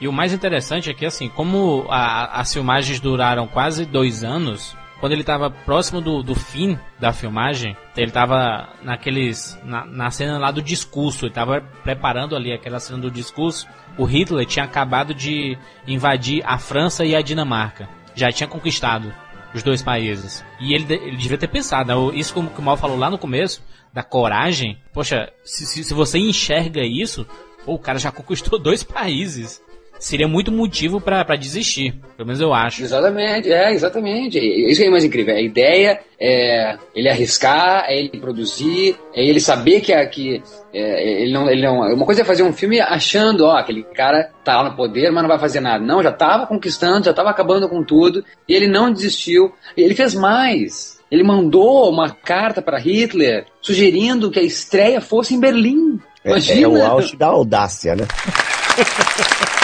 E o mais interessante é que, assim, como a- as filmagens duraram quase dois anos, quando ele estava próximo do, do fim da filmagem, ele estava naqueles. Na, na cena lá do discurso, ele estava preparando ali aquela cena do discurso. O Hitler tinha acabado de invadir a França e a Dinamarca. Já tinha conquistado os dois países. E ele, ele devia ter pensado, né? Isso como que o Mal falou lá no começo, da coragem. Poxa, se, se, se você enxerga isso, pô, o cara já conquistou dois países. Seria muito motivo pra pra desistir. Pelo menos eu acho. Exatamente, é, exatamente. É Isso aí é mais incrível. A ideia é ele arriscar, é ele produzir, é ele saber que, a- que é, ele não, ele não. Uma coisa é fazer um filme achando, ó, aquele cara tá lá no poder, mas não vai fazer nada. Não, já tava conquistando, já tava acabando com tudo, e ele não desistiu. Ele fez mais. Ele mandou uma carta para Hitler sugerindo que a estreia fosse em Berlim. é, Imagina. é o auge da audácia, né?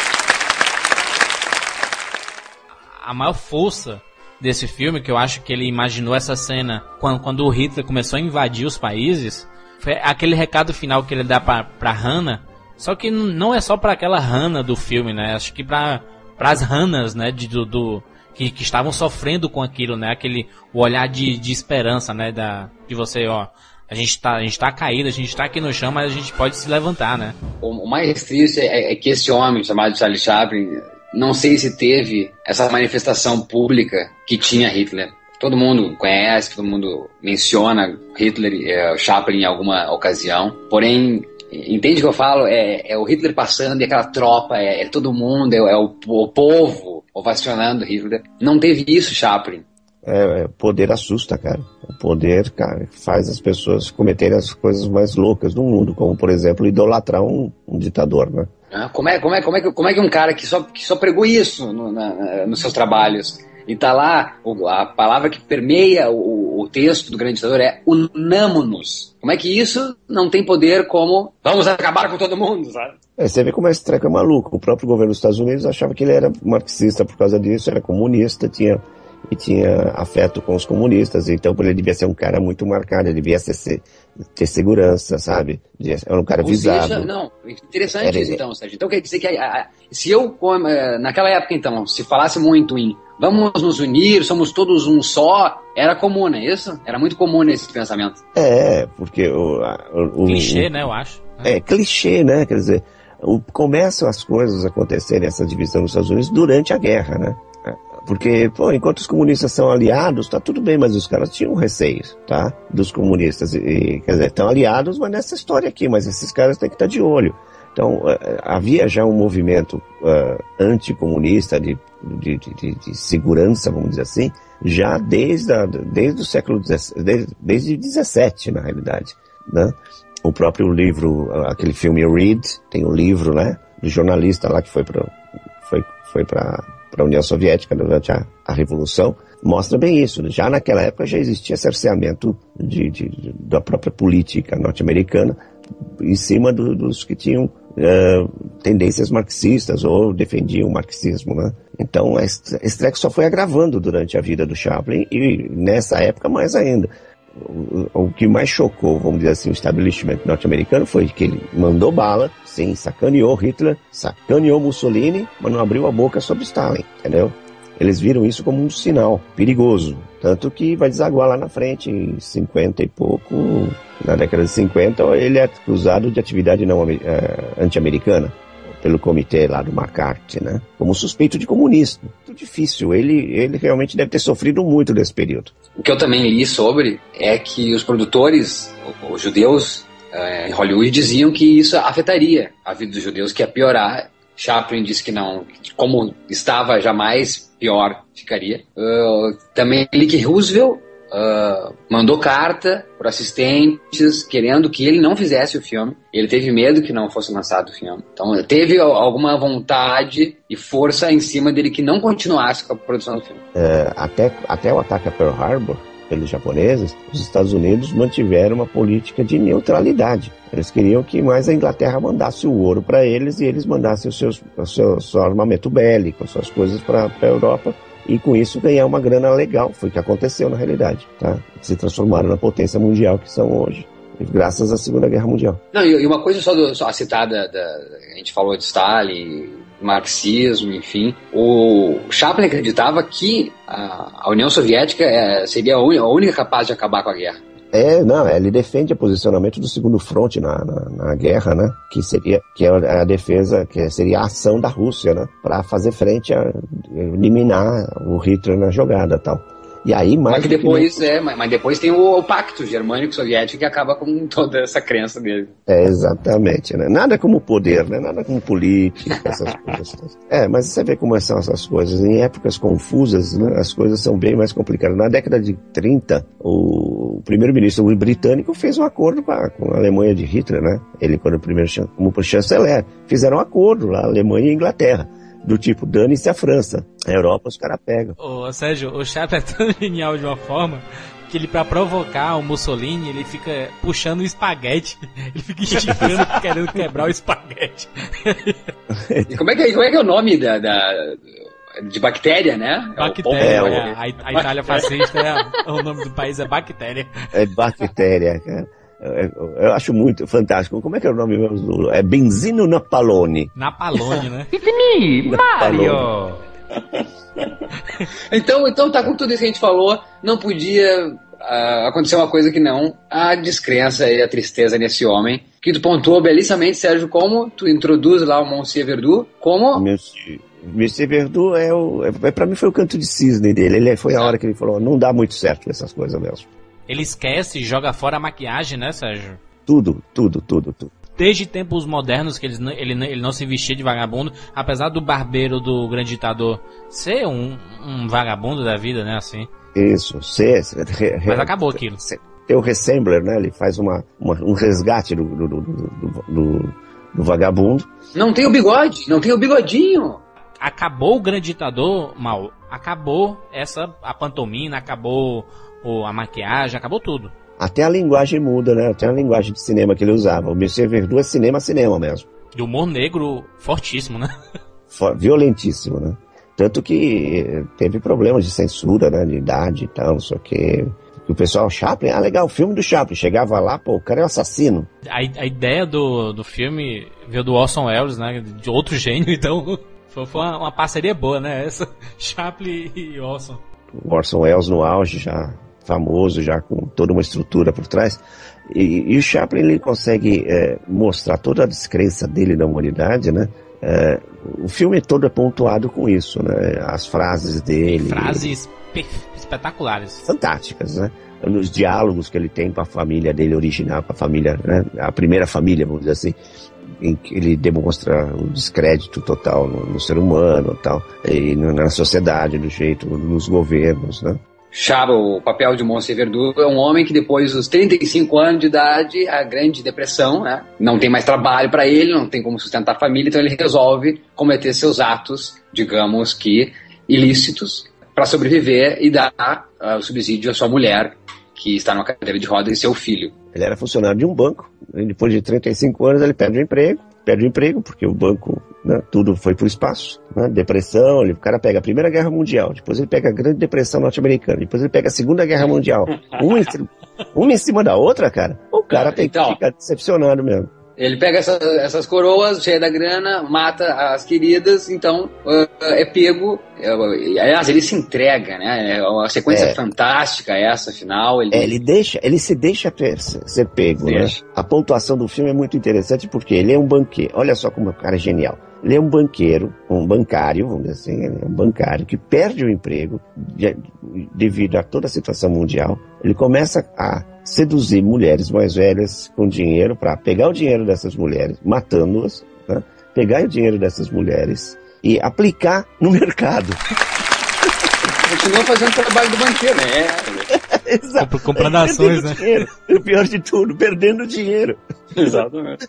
a maior força desse filme, que eu acho que ele imaginou essa cena quando, quando o Hitler começou a invadir os países, foi aquele recado final que ele dá pra, pra Hannah. Só que não é só pra aquela Hannah do filme, né? Acho que pra, pras Hannahs, né? De, do, do- que, que estavam sofrendo com aquilo, né? Aquele o olhar de, de esperança, né? Da, de você, ó. A gente, tá, a gente tá caído, a gente tá aqui no chão, mas a gente pode se levantar, né? O mais triste é, é que esse homem chamado Charlie Chaplin, não sei se teve essa manifestação pública que tinha Hitler. Todo mundo conhece, todo mundo menciona Hitler, é, Chaplin em alguma ocasião. Porém, entende o que eu falo? É, é o Hitler passando e aquela tropa, é, é todo mundo, é, é o, o povo ovacionando Hitler. Não teve isso, Chaplin. É, é, poder assusta, cara. O poder, cara, faz as pessoas cometerem as coisas mais loucas do mundo, como, por exemplo, idolatrar um, um ditador, né? Ah, Como é, como, é, como, é que, como é que um cara que só, que só pregou isso no- na- nos seus trabalhos e tá lá, a palavra que permeia o, o texto do grande ditador é unamo-nos. Como é que isso não tem poder como vamos acabar com todo mundo, sabe? É, você vê como esse treco é maluco. O próprio governo dos Estados Unidos achava que ele era marxista por causa disso, era comunista, tinha e tinha afeto com os comunistas, então ele devia ser um cara muito marcado, ele devia ser, ser- ter segurança, sabe? Era um cara Ou visado. seja, não, interessante Era- isso então, Sérgio. Então quer dizer que a- a- se eu, eh, naquela época então, se falasse muito em vamos nos unir, somos todos um só, era comum, não é isso? Era muito comum esse pensamento. É, porque o, o, o- Clichê, né? Eu acho. É clichê, né? Quer dizer, o- começam as coisas a acontecerem, essa divisão nos Estados Unidos, durante a guerra, né? Porque, pô, enquanto os comunistas são aliados, tá tudo bem, mas os caras tinham receios, tá? Dos comunistas. E, quer dizer, estão aliados, mas nessa história aqui, mas esses caras têm que estar de olho. Então, eh, havia já um movimento eh, anticomunista de, de, de, de- segurança, vamos dizer assim, já desde, a, desde o século desde, desde 17, na realidade, né? o próprio livro, aquele filme Reed, tem o livro, né, do jornalista lá que foi para foi, foi para a União Soviética durante a, a Revolução, mostra bem isso. Já naquela época já existia cerceamento de, de- de- da própria política norte-americana em cima do- dos que tinham eh, tendências marxistas ou defendiam o marxismo, né? Então esse treco só foi agravando durante a vida do Chaplin e nessa época mais ainda o, o que mais chocou, vamos dizer assim, o establishment norte-americano foi que ele mandou bala, sim, sacaneou Hitler, sacaneou Mussolini, mas não abriu a boca sobre Stalin, entendeu? Eles viram isso como um sinal perigoso, tanto que vai desaguar lá na frente, em 50 e pouco, na década de 50, ele é acusado de atividade não eh, anti-americana pelo comitê lá do McCarthy, né? Como suspeito de comunista. difícil. Ele, ele realmente deve ter sofrido muito nesse período. O que eu também li sobre é que os produtores, os judeus eh, em Hollywood, diziam que isso afetaria a vida dos judeus, que ia piorar. Chaplin disse que não, como estava jamais pior ficaria. Também li que Roosevelt uh, mandou carta para assistentes querendo que ele não fizesse o filme. Ele teve medo que não fosse lançado o filme. Então teve alguma vontade e força em cima dele que não continuasse com a produção do filme. É, até, até o ataque a Pearl Harbor, pelos japoneses, os Estados Unidos mantiveram uma política de neutralidade. Eles queriam que mais a Inglaterra mandasse o ouro para eles e eles mandassem o, seus, o seu, seu armamento bélico, as suas coisas para a Europa e com isso ganhar uma grana legal. Foi o que aconteceu na realidade. Tá? Se transformaram na potência mundial que são hoje. Graças à Segunda Guerra Mundial. Não, e uma coisa só, do, só a citada, da, a gente falou de Stalin, marxismo, enfim. O Chaplin acreditava que a, a União Soviética é, seria a, a única capaz de acabar com a guerra. É, não, ele defende o posicionamento do segundo fronte na, na, na, guerra, né? Que seria que é a defesa, que seria a ação da Rússia, né? Para fazer frente a eliminar o Hitler na jogada, tal. E aí mais mas depois que... é, mas depois tem o, o pacto germânico-soviético que acaba com toda essa crença dele. É exatamente, né? Nada como poder, né? Nada como política, essas coisas. É, mas você vê como são essas coisas. Em épocas confusas, né? As coisas são bem mais complicadas. Na década de 30, o primeiro-ministro britânico fez um acordo com a, com a Alemanha de Hitler, né? Ele, quando primeiro como chanceler, fizeram um acordo lá, Alemanha e Inglaterra do tipo, dane-se a França. A Europa os caras pegam. Ô, Sérgio, o Chaplin é tão genial de uma forma que ele, pra provocar o Mussolini, ele fica puxando o espaguete. Ele fica esticando, querendo quebrar o espaguete. como é que, é, como é, que é o nome da, da de bactéria, né? Bactéria. É o, é, a, a, Itália fascista, é, o nome do país é bactéria. É bactéria, cara. Eu, eu, acho muito fantástico. Como é que é o nome mesmo? É Benzino Napalone. Napalone, né? It's me, Mario! então, então tá com tudo isso que a gente falou, não podia uh, acontecer uma coisa que não a descrença e a tristeza nesse homem, que tu pontuou belíssimamente, Sérgio, como tu introduz lá o Monsieur Verdu, como... Monsieur, Monsieur Verdu é o... É, pra mim foi o canto de cisne dele, ele foi a hora que ele falou, não dá muito certo essas coisas mesmo. Ele esquece e joga fora a maquiagem, né, Sérgio? Tudo, tudo, tudo, tudo. Desde tempos modernos que ele, ele, ele não se vestia de vagabundo, apesar do barbeiro do grande ditador ser um, um vagabundo da vida, né, assim. Isso, ser. Mas acabou aquilo. Tem o Ressembler, né? Ele faz uma, uma um resgate do, do, do, do, do vagabundo. Não tem o bigode, não tem o bigodinho acabou o grande ditador, mal. Acabou essa a pantomina, acabou ou a maquiagem, acabou tudo. Até a linguagem muda, né? Até a linguagem de cinema que ele usava. O Monsieur Verdu é cinema, cinema mesmo. E humor negro fortíssimo, né? Violentíssimo, né? Tanto que eh, teve problemas de censura, né? De idade e tal, não sei o que. O pessoal, Chaplin, ah, legal, o filme do Chaplin. Chegava lá, pô, o cara é um assassino. A, a ideia do, do filme veio do Orson Welles, né? De outro gênio, então foi, foi uma, uma, parceria boa, né? Essa, Chaplin e Orson. O Orson Welles no auge já famoso, já com toda uma estrutura por trás. E, e o Chaplin ele consegue é, mostrar toda a descrença dele na humanidade, né? É, o filme todo é pontuado com isso, né? As frases dele. Frases espetaculares. Fantásticas, né? Nos diálogos que ele tem com a família dele original, com a família, né? A primeira família, vamos dizer assim em que ele demonstra o descrédito total no, no ser humano tal, e na sociedade, do jeito, nos governos, né? O papel de Monsieur Verdu é um homem que depois dos 35 anos de idade, a grande depressão, né? Não tem mais trabalho para ele, não tem como sustentar a família, então ele resolve cometer seus atos, digamos que ilícitos, para sobreviver e dar uh, o subsídio à sua mulher, que está numa cadeira de rodas, e seu filho. Ele era funcionário de um banco, depois de 35 anos ele perde o emprego, perde o emprego porque o banco, né, tudo foi para o espaço, né, depressão, ele, o cara pega a Primeira Guerra Mundial, depois ele pega a Grande Depressão Norte-Americana, depois ele pega a Segunda Guerra Mundial, uma em, uma em cima da outra, cara, o cara tem então, que ficar decepcionado mesmo. Ele pega essa, essas coroas, cheia da grana, mata as queridas, então uh, é pego. Uh, aliás, ele se entrega, né? É uma sequência é. fantástica essa, final. Ele... É, ele deixa, ele se deixa ser pego, né? né? A pontuação do filme é muito interessante porque ele é um banqueiro. Olha só como o cara é genial. Ele é um banqueiro, um bancário, vamos dizer assim, ele é um bancário que perde o emprego de- devido a toda a situação mundial. Ele começa a seduzir mulheres mais velhas com dinheiro para pegar o dinheiro dessas mulheres, matando-as, né? pegar o dinheiro dessas mulheres e aplicar no mercado. Continua fazendo o trabalho do banqueiro, né? Exato. Compra- comprando Perdendo ações, né? dinheiro. O pior de tudo, perdendo dinheiro. Exatamente.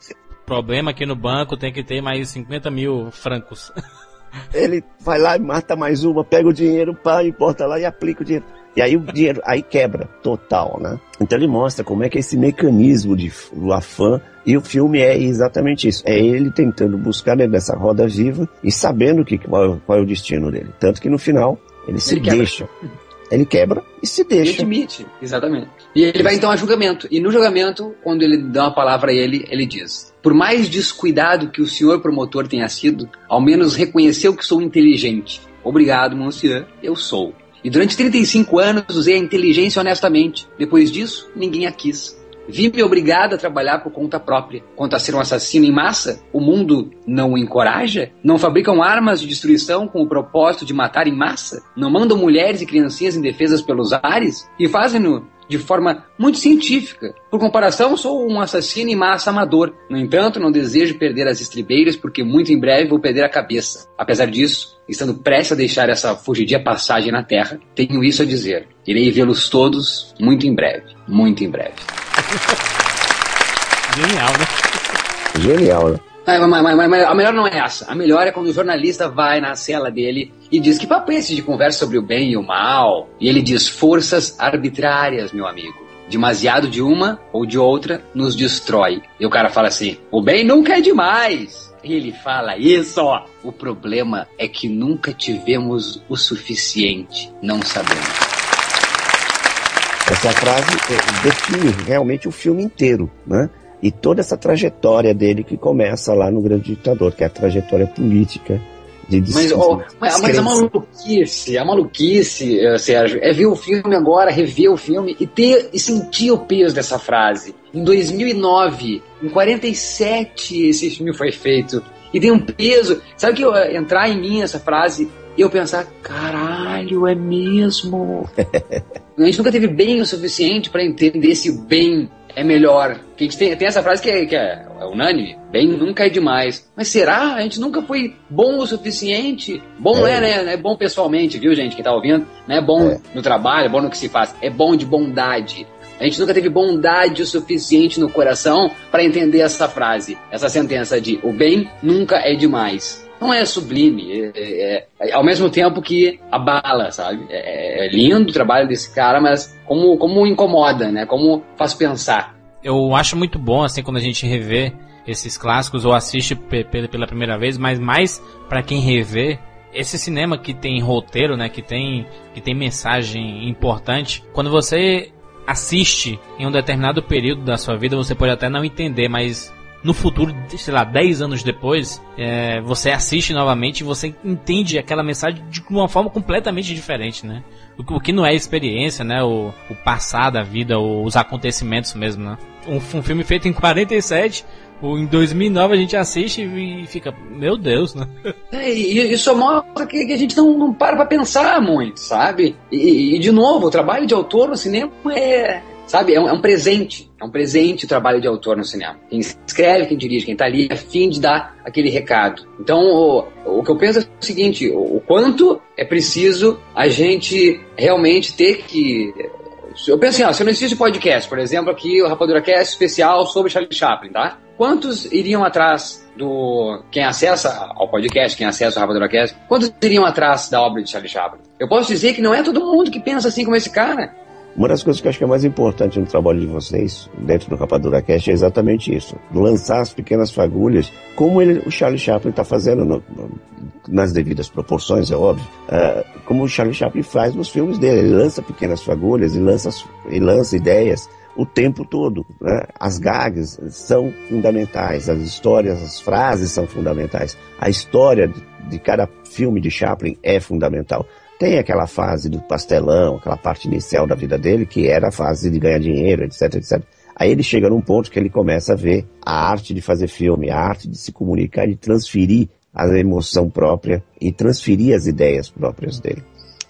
Problema aqui no banco tem que ter mais 50 mil francos. Ele vai lá e mata mais uma, pega o dinheiro, pá, e bota lá e aplica o dinheiro. E aí o dinheiro, aí quebra, total, né? Então ele mostra como é que é esse mecanismo de, do afã, e o filme é exatamente isso. É ele tentando buscar dentro dessa roda viva e sabendo que, qual, qual é o destino dele. Tanto que no final, ele se Ele quebra. deixa. Ele quebra e se deixa. admite, exatamente. E ele vai então a julgamento. E no julgamento, quando ele dá uma palavra a ele, ele diz: Por mais descuidado que o senhor promotor tenha sido, ao menos reconheceu que sou inteligente. Obrigado, monsieur, eu sou. E durante 35 anos usei a inteligência honestamente. Depois disso, ninguém a quis. Vi-me obrigado a trabalhar por conta própria. Quanto a ser um assassino em massa, o mundo não o encoraja? Não fabricam armas de destruição com o propósito de matar em massa? Não mandam mulheres e criancinhas indefesas pelos ares? E fazem-no de forma muito científica. Por comparação, sou um assassino em massa amador. No entanto, não desejo perder as estribeiras porque muito em breve vou perder a cabeça. Apesar disso, estando prestes a deixar essa fugidia passagem na Terra, tenho isso a dizer. Irei vê-los todos muito em breve. Muito em breve. Genial, né? Genial, né? Mas, mas- mas- mas- mas a melhor não é essa. A melhor é quando o jornalista vai na cela dele e diz que papo é esse de conversa sobre o bem e o mal? E ele diz forças arbitrárias, meu amigo. Demasiado de uma ou de outra nos destrói. E o cara fala assim: o bem nunca é demais. E ele fala isso, ó. O problema é que nunca tivemos o suficiente. Não sabemos. Essa frase eh, define realmente o filme inteiro, né? E toda essa trajetória dele que começa lá no Grande Ditador, que é a trajetória política de Mas, ó, mas, mas a descrença. maluquice, a maluquice, eh, Sérgio, é ver o filme agora, rever o filme e ter e sentir o peso dessa frase. Em 2009, em 47, esse filme foi feito. E tem um peso. Sabe que eu, eh, entrar em mim essa frase e eu pensar, caralho, é mesmo. a gente nunca teve bem o suficiente para entender se o bem é melhor. Que a gente tem, tem essa frase que é, que é unânime: bem nunca é demais. Mas será? A gente nunca foi bom o suficiente? Bom não é, né? Não é bom pessoalmente, viu, gente? Quem tá ouvindo? Não é bom É. no trabalho, é bom no que se faz. É bom de bondade. A gente nunca teve bondade o suficiente no coração para entender essa frase, essa sentença de o bem nunca é demais. Não é sublime, é, é- é- ao mesmo tempo que abala, sabe? É, é lindo o trabalho desse cara, mas como, como incomoda, né? Como faz pensar. Eu acho muito bom, assim, quando a gente revê esses clássicos ou assiste pe- pe- pela primeira vez, mas mais pra quem revê, esse cinema que tem roteiro, né, que tem, que tem mensagem importante, quando você assiste em um determinado período da sua vida, você pode até não entender, mas no futuro, sei lá, 10 anos depois, é, você assiste novamente e você entende aquela mensagem de uma forma completamente diferente, né? O, que- o que não é experiência, né? O, o passar da vida, os acontecimentos mesmo, né? Um, um filme feito em 47, o, em 2009 a gente assiste e fica, meu Deus, né? É, e isso mostra que, que a gente não, não para pra pensar muito, sabe? E, e, de novo, o trabalho de autor no cinema é, sabe, é um, é um presente. É um presente o trabalho de autor no cinema. Quem escreve, quem dirige, quem tá ali, é a fim de dar aquele recado. Então, o, o que eu penso é o seguinte, o, o quanto é preciso a gente realmente ter que... Eu penso assim, ó, se não existe podcast, por exemplo, aqui o Rapadura Cast especial sobre Charlie Chaplin, tá? Quantos iriam atrás do. Quem acessa ao podcast, quem acessa o Rapadura Cast, quantos iriam atrás da obra de Charlie Chaplin? Eu posso dizer que não é todo mundo que pensa assim como esse cara. Uma das coisas que eu acho que é mais importante no trabalho de vocês, dentro do Rapadura Cast, é exatamente isso. Lançar as pequenas fagulhas, como ele, o Charlie Chaplin está fazendo no- nas devidas proporções, é óbvio. ah, como o Charlie Chaplin faz nos filmes dele. Ele lança pequenas fagulhas e lança, e lança ideias o tempo todo. né? As gags são fundamentais, as histórias, as frases são fundamentais. A história de, de cada filme de Chaplin é fundamental. Tem aquela fase do pastelão, aquela parte inicial da vida dele, que era a fase de ganhar dinheiro, etc, etc. Aí ele chega num ponto que ele começa a ver a arte de fazer filme, a arte de se comunicar, de transferir a emoção própria e transferir as ideias próprias dele.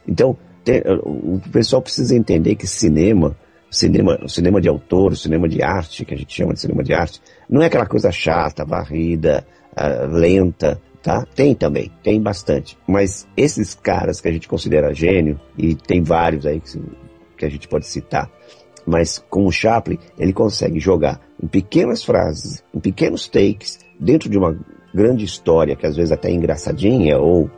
Então, tem, o pessoal precisa entender que cinema, cinema, cinema de autor, cinema de arte, que a gente chama de cinema de arte, não é aquela coisa chata, varrida, uh, lenta, tá? Tem também, tem bastante. Mas esses caras que a gente considera gênio, e tem vários aí que, que a gente pode citar, mas com o Chaplin, ele consegue jogar em pequenas frases, em pequenos takes, dentro de uma grande história, que às vezes até é engraçadinha ou, uh,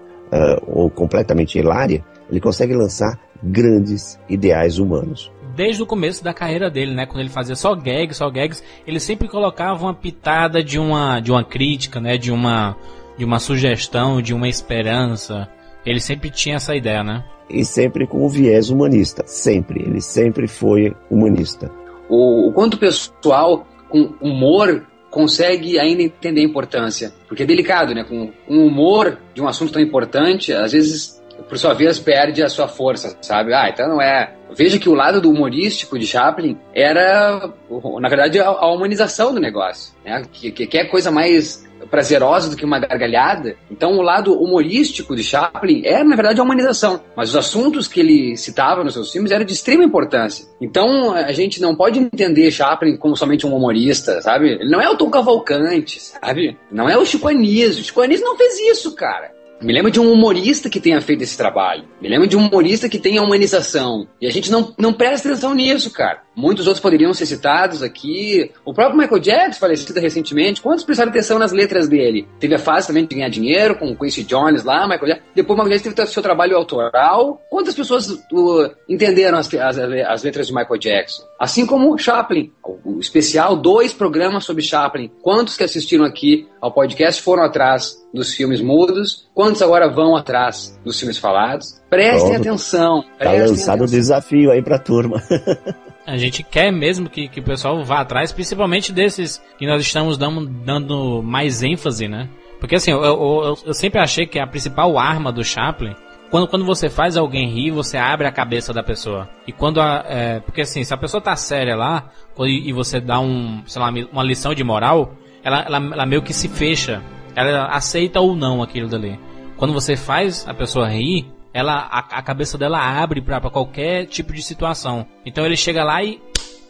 ou completamente hilária, ele consegue lançar grandes ideais humanos. Desde o começo da carreira dele, né, quando ele fazia só gags, só gags, ele sempre colocava uma pitada de uma de uma crítica, né, de uma de uma sugestão, de uma esperança. Ele sempre tinha essa ideia, né? E sempre com o viés humanista, sempre. Ele sempre foi humanista. O, o quanto o pessoal com humor consegue ainda entender a importância. Porque é delicado, né? Com um humor de um assunto tão importante, às vezes, por sua vez, perde a sua força, sabe? Ah, então não é. Veja que o lado do humorístico de Chaplin era, na verdade, a, humanização do negócio. Né? Que, que, que é coisa mais prazerosa do que uma gargalhada. Então, o lado humorístico de Chaplin é, na verdade, a humanização. Mas os assuntos que ele citava nos seus filmes eram de extrema importância. Então, a gente não pode entender Chaplin como somente um humorista, sabe? Ele não é o Tom Cavalcante, sabe? Não é o Chico Anísio. O Chico Anísio não fez isso, cara. Me lembro de um humorista que tenha feito esse trabalho. Me lembro de um humorista que tenha humanização. E a gente não, não presta atenção nisso, cara. Muitos outros poderiam ser citados aqui. O próprio Michael Jackson, falecido recentemente, quantos prestaram atenção nas letras dele? Teve a fase também de ganhar dinheiro com o Quincy Jones lá, Michael Jackson. Depois o Michael Jackson teve seu trabalho autoral. Quantas pessoas uh, entenderam as, as, as, letras de Michael Jackson? Assim como Chaplin. O, especial, dois programas sobre Chaplin. Quantos que assistiram aqui ao podcast foram atrás dos filmes mudos? Quantos agora vão atrás dos filmes falados? Prestem Pronto. atenção. Tá prestem tá lançado o desafio aí pra turma. A gente quer mesmo que, que o pessoal vá atrás, principalmente desses que nós estamos dando, dando mais ênfase, né? Porque assim, eu, eu, eu, sempre achei que a principal arma do Chaplin, quando, quando você faz alguém rir, você abre a cabeça da pessoa. E quando a. É, porque assim, se a pessoa tá séria lá, e você dá um, sei lá, uma lição de moral, ela, ela, ela meio que se fecha. Ela aceita ou não aquilo dali. Quando você faz a pessoa rir, ela a, a cabeça dela abre para qualquer tipo de situação. Então ele chega lá e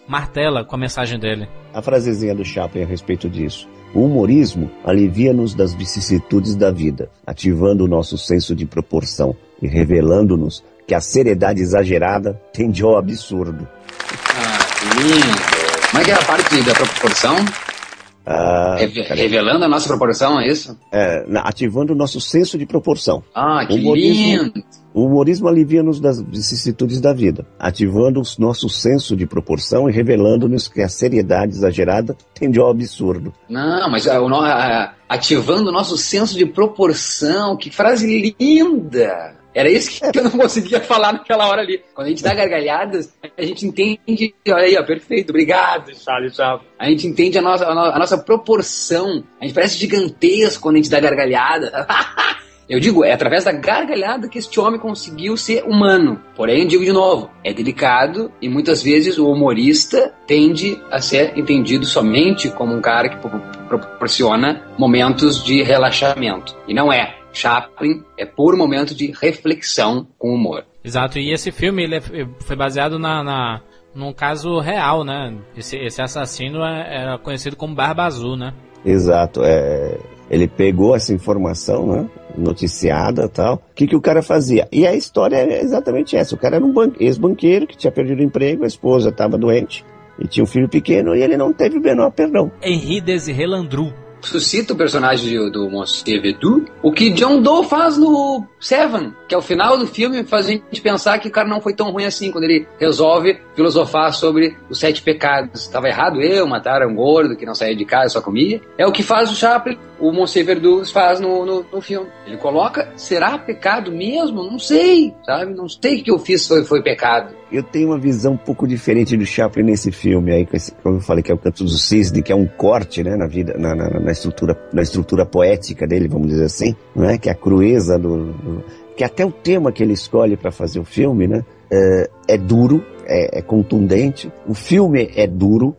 martela com a mensagem dele. A frasezinha do Chaplin a respeito disso. O humorismo alivia-nos das vicissitudes da vida, ativando o nosso senso de proporção e revelando-nos que a seriedade exagerada tende ao absurdo. Ah, lindo! Como é que é a parte da proporção? Ah, revelando a nossa proporção, é isso? É, ativando o nosso senso de proporção. Ah, que humorismo, lindo! O humorismo alivia-nos das vicissitudes da vida, ativando o nosso senso de proporção e revelando-nos que a seriedade exagerada tende ao absurdo. Não, mas a, a, ativando o nosso senso de proporção, que frase linda! Era isso que eu não conseguia falar naquela hora ali. Quando a gente dá gargalhadas, a gente entende. Olha aí, ó, perfeito, obrigado, Charles Chaplin. A gente entende a nossa, a nossa proporção. A gente parece gigantesco quando a gente dá gargalhada. Eu digo, é através da gargalhada que este homem conseguiu ser humano. Porém, digo de novo, é delicado e muitas vezes o humorista tende a ser entendido somente como um cara que proporciona momentos de relaxamento. E não é. Chaplin é por momento de reflexão com humor. Exato, e esse filme ele é, foi baseado na, na, num caso real, né? Esse, esse assassino é, era conhecido como Barba Azul, né? Exato, é, ele pegou essa informação, né? Noticiada tal. O que, que o cara fazia? E a história é exatamente essa. O cara era um ex-banqueiro que tinha perdido o emprego, a esposa estava doente e tinha um filho pequeno e ele não teve o menor perdão. Henri Desiré Landru suscita o personagem do Monsieur Vedu, o que John Doe faz no Seven, que é o final do filme faz a gente pensar que o cara não foi tão ruim assim, quando ele resolve filosofar sobre os sete pecados. Estava errado eu, matar um gordo que não saía de casa, só comia. É o que faz o Chaplin, o Monsieur Verdu faz no, no, no, filme. Ele coloca, será pecado mesmo? Não sei, sabe? Não sei o que eu fiz foi, foi pecado. Eu tenho uma visão um pouco diferente do Chaplin nesse filme aí, como eu falei que é o Canto do Cisne, que é um corte, né, na vida, na, na, na estrutura, na estrutura poética dele, vamos dizer assim, né, que é a crueza do, do que até o tema que ele escolhe para fazer o filme, né, é, é duro, é, é contundente. O filme é duro,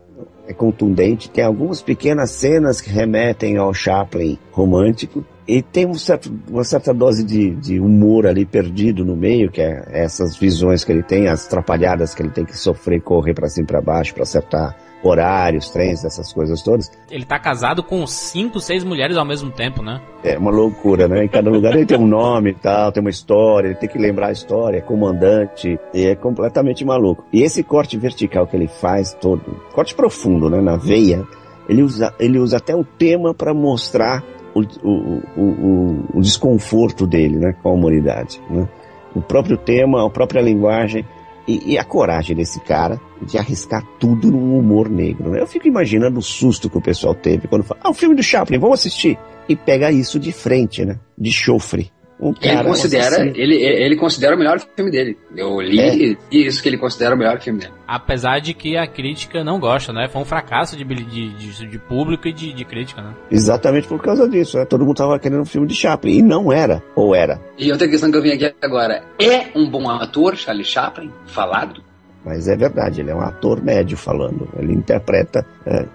é contundente, tem algumas pequenas cenas que remetem ao Chaplin romântico, E tem um certo, uma certa dose de, de humor ali perdido no meio, que é essas visões que ele tem, as atrapalhadas que ele tem que sofrer, correr para cima para baixo para acertar horários, trens, essas coisas todas. Ele tá casado com cinco, seis mulheres ao mesmo tempo, né? É uma loucura, né? Em cada lugar ele tem um nome e tal, tem uma história, ele tem que lembrar a história, é comandante, e é completamente maluco. E esse corte vertical que ele faz todo, corte profundo, né, na veia, ele usa, ele usa até o tema para mostrar o, o, o, o, desconforto dele, né, com a humanidade, né? O próprio tema, a própria linguagem e, e, a coragem desse cara de arriscar tudo num humor negro. Né? Eu fico imaginando o susto que o pessoal teve quando fala, ah, o filme do Chaplin, vamos assistir. E pega isso de frente, né? De chofre. Um ele considera, ele, ele considera o melhor filme dele. Eu li é. isso que ele considera o melhor filme dele. Apesar de que a crítica não gosta, né? Foi um fracasso de, de, de, de público e de, de, crítica, né? Exatamente por causa disso. Né? Todo mundo tava querendo um filme de Chaplin. E não era. Ou era. E outra questão que eu vim aqui agora. É um bom ator, Charlie Chaplin? Falado? Mas é verdade, ele é um ator médio falando. Ele interpreta é,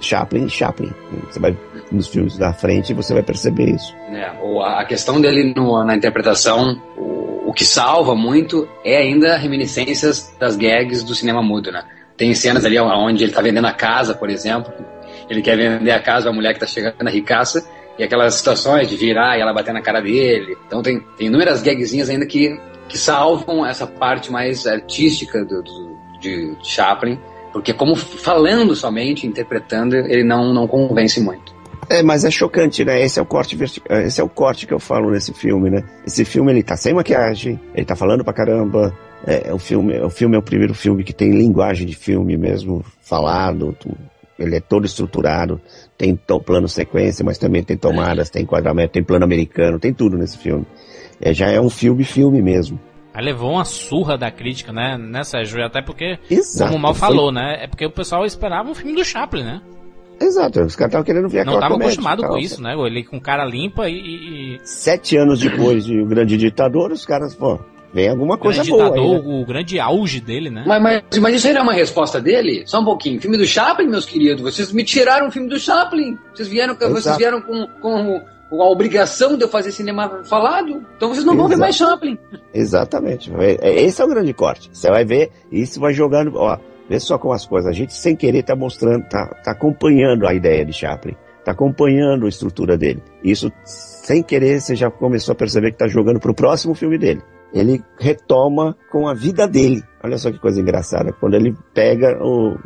Chaplin Chaplin. Você vai nos filmes da frente você vai perceber isso. É, a questão dele no, na interpretação, o, o, que salva muito é ainda reminiscências das gags do cinema mudo, né? Tem cenas ali onde ele está vendendo a casa, por exemplo. Ele quer vender a casa a mulher que está chegando na ricaça e aquelas situações de virar e ela bater na cara dele. Então tem, tem inúmeras gagzinhas ainda que, que salvam essa parte mais artística do, do de Chaplin, porque como falando somente, interpretando, ele não, não convence muito. É, mas é chocante, né? Esse é o corte esse é o corte que eu falo nesse filme, né? Esse filme ele tá sem maquiagem, ele tá falando pra caramba. É, o filme, o filme é o primeiro filme que tem linguagem de filme mesmo, falado, ele é todo estruturado, tem plano sequência, mas também tem tomadas, tem enquadramento, tem plano americano, tem tudo nesse filme. É, já é um filme filme mesmo. Aí levou uma surra da crítica, né, né Sérgio? Até porque, Exato, como o Mal falou, foi... né? É porque o pessoal esperava um filme do Chaplin, né? Exato, os caras estavam querendo ver Não estavam acostumados com isso, né? Ele com cara limpa e, e, Sete anos depois de O Grande Ditador, os caras, pô, vem alguma coisa boa. Ditador, aí, né? O grande auge dele, né? Mas, mas, mas isso aí era uma resposta dele? Só um pouquinho. Filme do Chaplin, meus queridos. Vocês me tiraram o filme do Chaplin. Vocês vieram, vocês vieram com, com, a obrigação de eu fazer cinema falado. Então vocês não Exato. vão ver mais Chaplin. Exatamente. É, esse é o grande corte. Você vai ver, isso vai jogando. Ó, Vê só como as coisas. A gente, sem querer, está mostrando, está tá acompanhando a ideia de Chaplin. Está acompanhando a estrutura dele. Isso, sem querer, você já começou a perceber que está jogando para o próximo filme dele. Ele retoma com a vida dele. Olha só que coisa engraçada. Quando ele pega o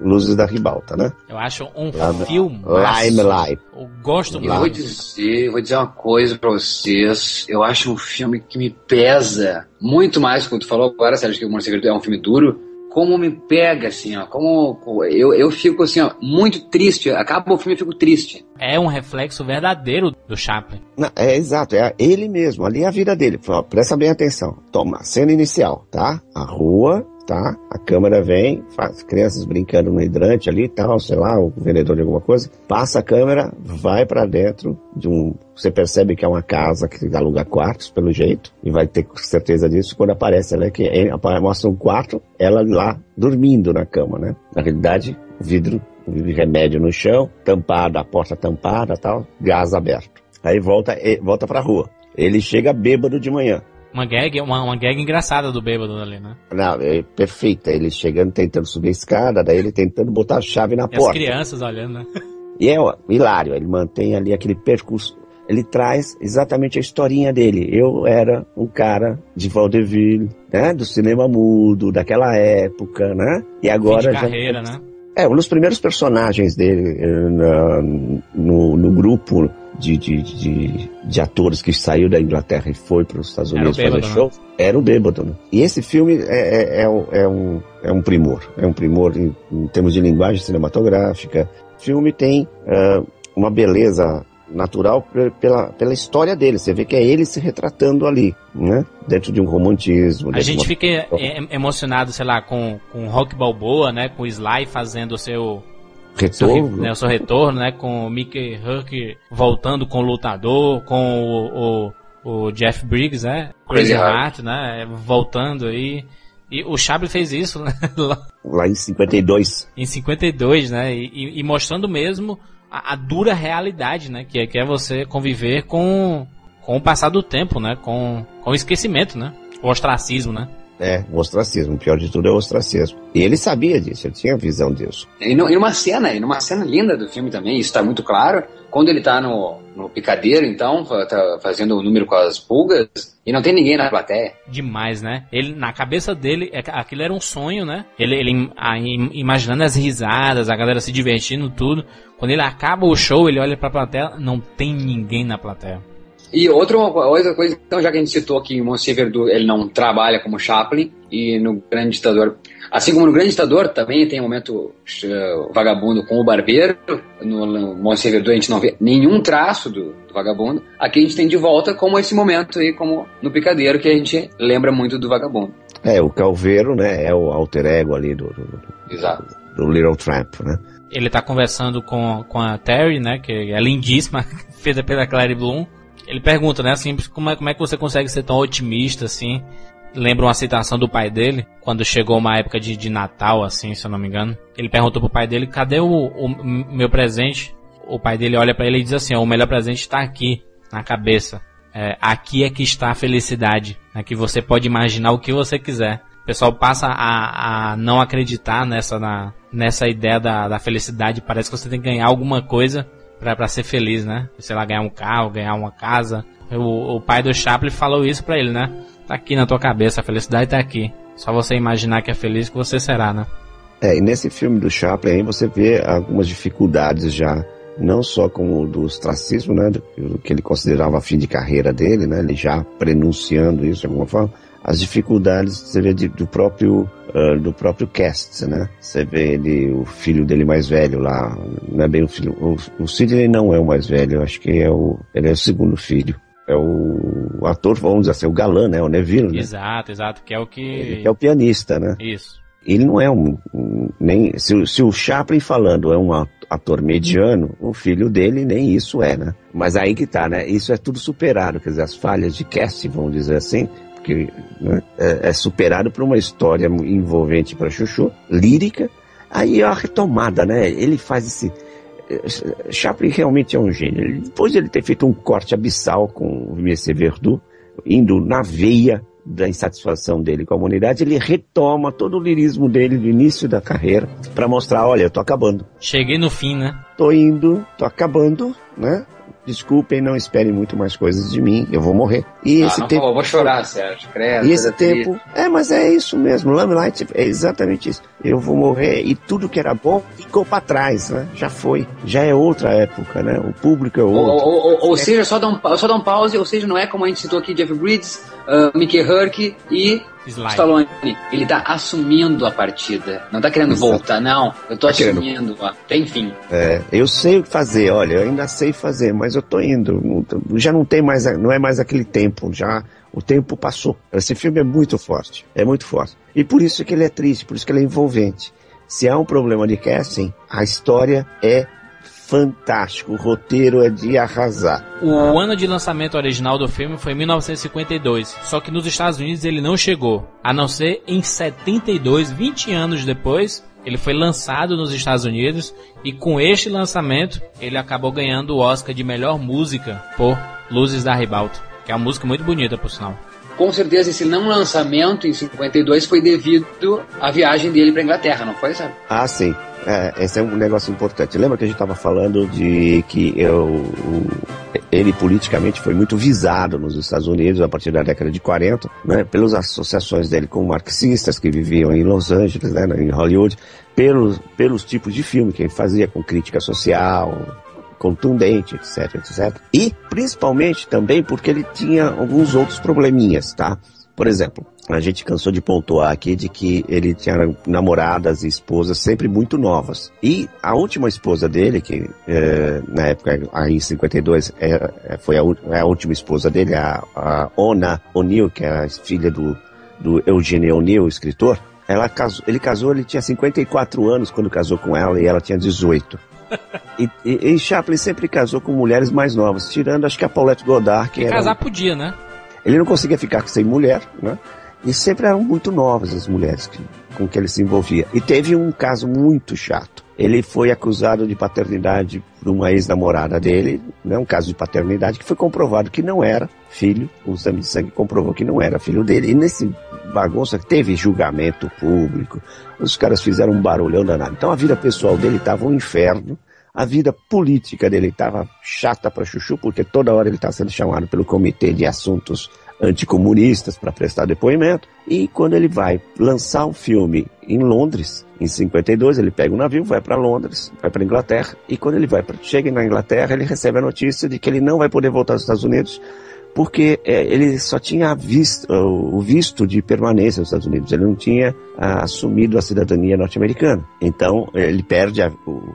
Luzes da Ribalta, né? Eu acho um Lá filme. Lime Life. Eu gosto muito. Eu vou dizer, vou dizer uma coisa para vocês. Eu acho um filme que me pesa muito mais, como tu falou agora, Sérgio, que o Morcego é um filme duro como me pega, assim, ó. Como eu, eu fico, assim, ó, muito triste. Acaba o filme e fico triste. É um reflexo verdadeiro do Chaplin. Não, é exato, é ele mesmo. Ali é a vida dele. Presta bem atenção. Toma, cena inicial, tá? A rua, tá? A câmera vem, faz crianças brincando no hidrante ali, tal, sei lá, o vendedor de alguma coisa. Passa a câmera, vai para dentro de um. Você percebe que é uma casa que aluga quartos, pelo jeito, e vai ter certeza disso quando aparece ela que é, mostra um quarto, ela lá dormindo na cama, né? Na realidade, vidro remédio no chão, tampada, a porta tampada, tal, gás aberto. Aí volta, volta pra rua. Ele chega bêbado de manhã. Uma gag, uma, uma gag engraçada do bêbado ali, né? Não, é perfeita. Ele chegando, tentando subir a escada, daí ele tentando botar a chave na e porta. as crianças olhando, né? E é ó, hilário, ele mantém ali aquele percurso. Ele traz exatamente a historinha dele. Eu era um cara de Vaudeville, né? Do cinema mudo, daquela época, né? E agora Fim de carreira, já... né? É, um dos primeiros personagens dele uh, no, no grupo de, de, de, de, atores que saiu da Inglaterra e foi para os Estados Unidos fazer show, né? era o bêbado. Né? E esse filme é, é, é, é, um, é um primor. É um primor em, em termos de linguagem cinematográfica. O filme tem uh, uma beleza natural pela, pela história dele. Você vê que é ele se retratando ali, né? Dentro de um romantismo. A gente uma... fica emocionado, sei lá, com, com Rock Balboa, né? Com o Sly fazendo o seu retorno, seu, né, o seu retorno, né? Com o Mickey Huck voltando com o lutador, com o, o, o Jeff Briggs, né? Crazy Heart, né? Voltando aí. E o Chaplin fez isso, né? Lá em 52. Em 52, né? E, e mostrando mesmo a, a dura realidade, né? Que é, que é você conviver com, com o passar do tempo, né? Com, com o esquecimento, né? O ostracismo, né? É, o ostracismo. O pior de tudo é o ostracismo. E ele sabia disso, ele tinha visão disso. E, no- e numa cena, e numa cena linda do filme também, isso está muito claro, quando ele tá no, no picadeiro, então, tá fazendo o número com as pulgas, e não tem ninguém na plateia. Demais, né? Ele, na cabeça dele, é aquilo era um sonho, né? Ele, ele a- im- imaginando as risadas, a galera se divertindo, tudo. Quando ele acaba o show, ele olha pra plateia, não tem ninguém na plateia. E outra, outra coisa, então, já que a gente citou que o Monsieur Verdoux, ele não trabalha como Chaplin, e no Grande Ditador, assim como no Grande Ditador, também tem um momento eh, vagabundo com o barbeiro, no, no Monsieur Verdoux a gente não vê nenhum traço do, do vagabundo, aqui a gente tem de volta como esse momento aí, como no Picadeiro, que a gente lembra muito do vagabundo. É, o Calveiro, né, é o alter ego ali do, do, Exato. do Little Tramp, né? Ele tá conversando com, com a Terry, né? Que é lindíssima, feita pela Clary Bloom. Ele pergunta, né, assim, como é, como é que você consegue ser tão otimista, assim? Lembra uma citação do pai dele, quando chegou uma época de, de Natal, assim, se eu não me engano. Ele perguntou pro pai dele, cadê o, o meu presente? O pai dele olha pra ele e diz assim, o melhor presente está aqui, na cabeça. É, aqui é que está a felicidade. Aqui você pode imaginar o que você quiser. O pessoal passa a, a não acreditar nessa, na, nessa ideia da, da felicidade. Parece que você tem que ganhar alguma coisa pra, pra ser feliz, né? Sei lá, ganhar um carro, ganhar uma casa. O, o pai do Chaplin falou isso pra ele, né? Tá aqui na tua cabeça, a felicidade tá aqui. Só você imaginar que é feliz que você será, né? É, e nesse filme do Chaplin aí você vê algumas dificuldades já, não só com o do ostracismo, né, do, que ele considerava fim de carreira dele, né, ele já prenunciando isso de alguma forma, as dificuldades você vê de- do próprio ah, do próprio cast, né? Você vê ele, o filho dele mais velho lá, não é bem o filho, o, o Sidney não é o mais velho, eu acho que é o, ele é o segundo filho. É o, o ator, vamos dizer assim, o galã, né? O Neville, né? Exato, exato, que é o que... Ele que é o pianista, né? Isso. ele não é um, nem se, o- se o Chaplin falando é um ator mediano, o filho dele nem isso é, né? Mas aí que tá, né? Isso é tudo superado, quer dizer, as falhas de casting, vamos dizer assim, porque né, é, é superado por uma história envolvente para Chuchu, lírica. Aí é a retomada, né? Ele faz esse eh, Chaplin realmente é um gênio. Depois de ele ter feito um corte abissal com o Monsieur Verdoux, indo na veia da insatisfação dele com a humanidade, ele retoma todo o lirismo dele do início da carreira para mostrar, olha, eu tô acabando. Cheguei no fim, né? Tô indo, tô acabando, né? Desculpem, não esperem muito mais coisas de mim, eu vou morrer. E Ah, esse não, tempo eu vou chorar, Sérgio. Credo, e esse tempo, é, mas é isso mesmo, Lamelight é exatamente isso. Eu vou morrer e tudo que era bom ficou para trás, né? Já foi, já é outra época, né? O público é Ou, outro. ou- ou- ou seja, só dá, um, só dá um pause, ou seja, não é como a gente citou aqui, Jeff Bridges, uh, Mickey Herc e Slide. Stallone. Ele tá assumindo a partida. Não tá querendo Exato. voltar, não. Eu tô Tá querendo. assumindo. ó. Enfim. É, eu sei o que fazer, olha, eu ainda sei fazer, mas eu tô indo, já não tem mais, não é mais aquele tempo, já o tempo passou. Esse filme é muito forte, é muito forte. E por isso que ele é triste, por isso que ele é envolvente. Se há um problema de casting, a história é fantástico, o roteiro é de arrasar. O ano de lançamento original do filme foi 1952, só que nos Estados Unidos ele não chegou, a não ser em 72, 20 anos depois, ele foi lançado nos Estados Unidos e com este lançamento ele acabou ganhando o Oscar de melhor música por Luzes da Ribalta, que é uma música muito bonita por sinal. Com certeza, esse não lançamento em 52 foi devido à viagem dele pra Inglaterra, não foi, sabe? Ah, sim. É, esse é um negócio importante. Lembra que a gente estava falando de que eu, ele politicamente foi muito visado nos Estados Unidos a partir da década de 40, né, pelas associações dele com marxistas que viviam em Los Angeles, né, em Hollywood, pelos, pelos tipos de filme que ele fazia com crítica social, contundente, etc, etc. E principalmente também porque ele tinha alguns outros probleminhas, tá? Por exemplo, a gente cansou de pontuar aqui de que ele tinha namoradas e esposas sempre muito novas. E a última esposa dele, que eh, na época, aí em 52, é, é, foi a, é a última esposa dele, a, a Ona O'Neill, que é a filha do, do Eugene O'Neill, escritor. Ela casou, ele casou, ele tinha 54 anos quando casou com ela e ela tinha 18. E, e, e Chaplin sempre casou com mulheres mais novas, tirando acho que a Paulette Goddard, que era casar podia, né? ele não conseguia ficar sem mulher, né? E sempre eram muito novas as mulheres que, com que ele se envolvia. E teve um caso muito chato. Ele foi acusado de paternidade por uma ex-namorada dele, né, um caso de paternidade que foi comprovado que não era filho, o exame de sangue comprovou que não era filho dele. E nesse bagunça teve julgamento público, os caras fizeram um barulhão danado. Então a vida pessoal dele estava um inferno. A vida política dele estava chata para chuchu, porque toda hora ele está sendo chamado pelo Comitê de Assuntos Anticomunistas para prestar depoimento. E quando ele vai lançar o um filme em Londres, em 52, ele pega um navio, vai para Londres, vai para Inglaterra, e quando ele vai pra, chega na Inglaterra, ele recebe a notícia de que ele não vai poder voltar aos Estados Unidos porque é, ele só tinha visto, o visto de permanência nos Estados Unidos, ele não tinha ah, assumido a cidadania norte-americana. Então ele perde a, o,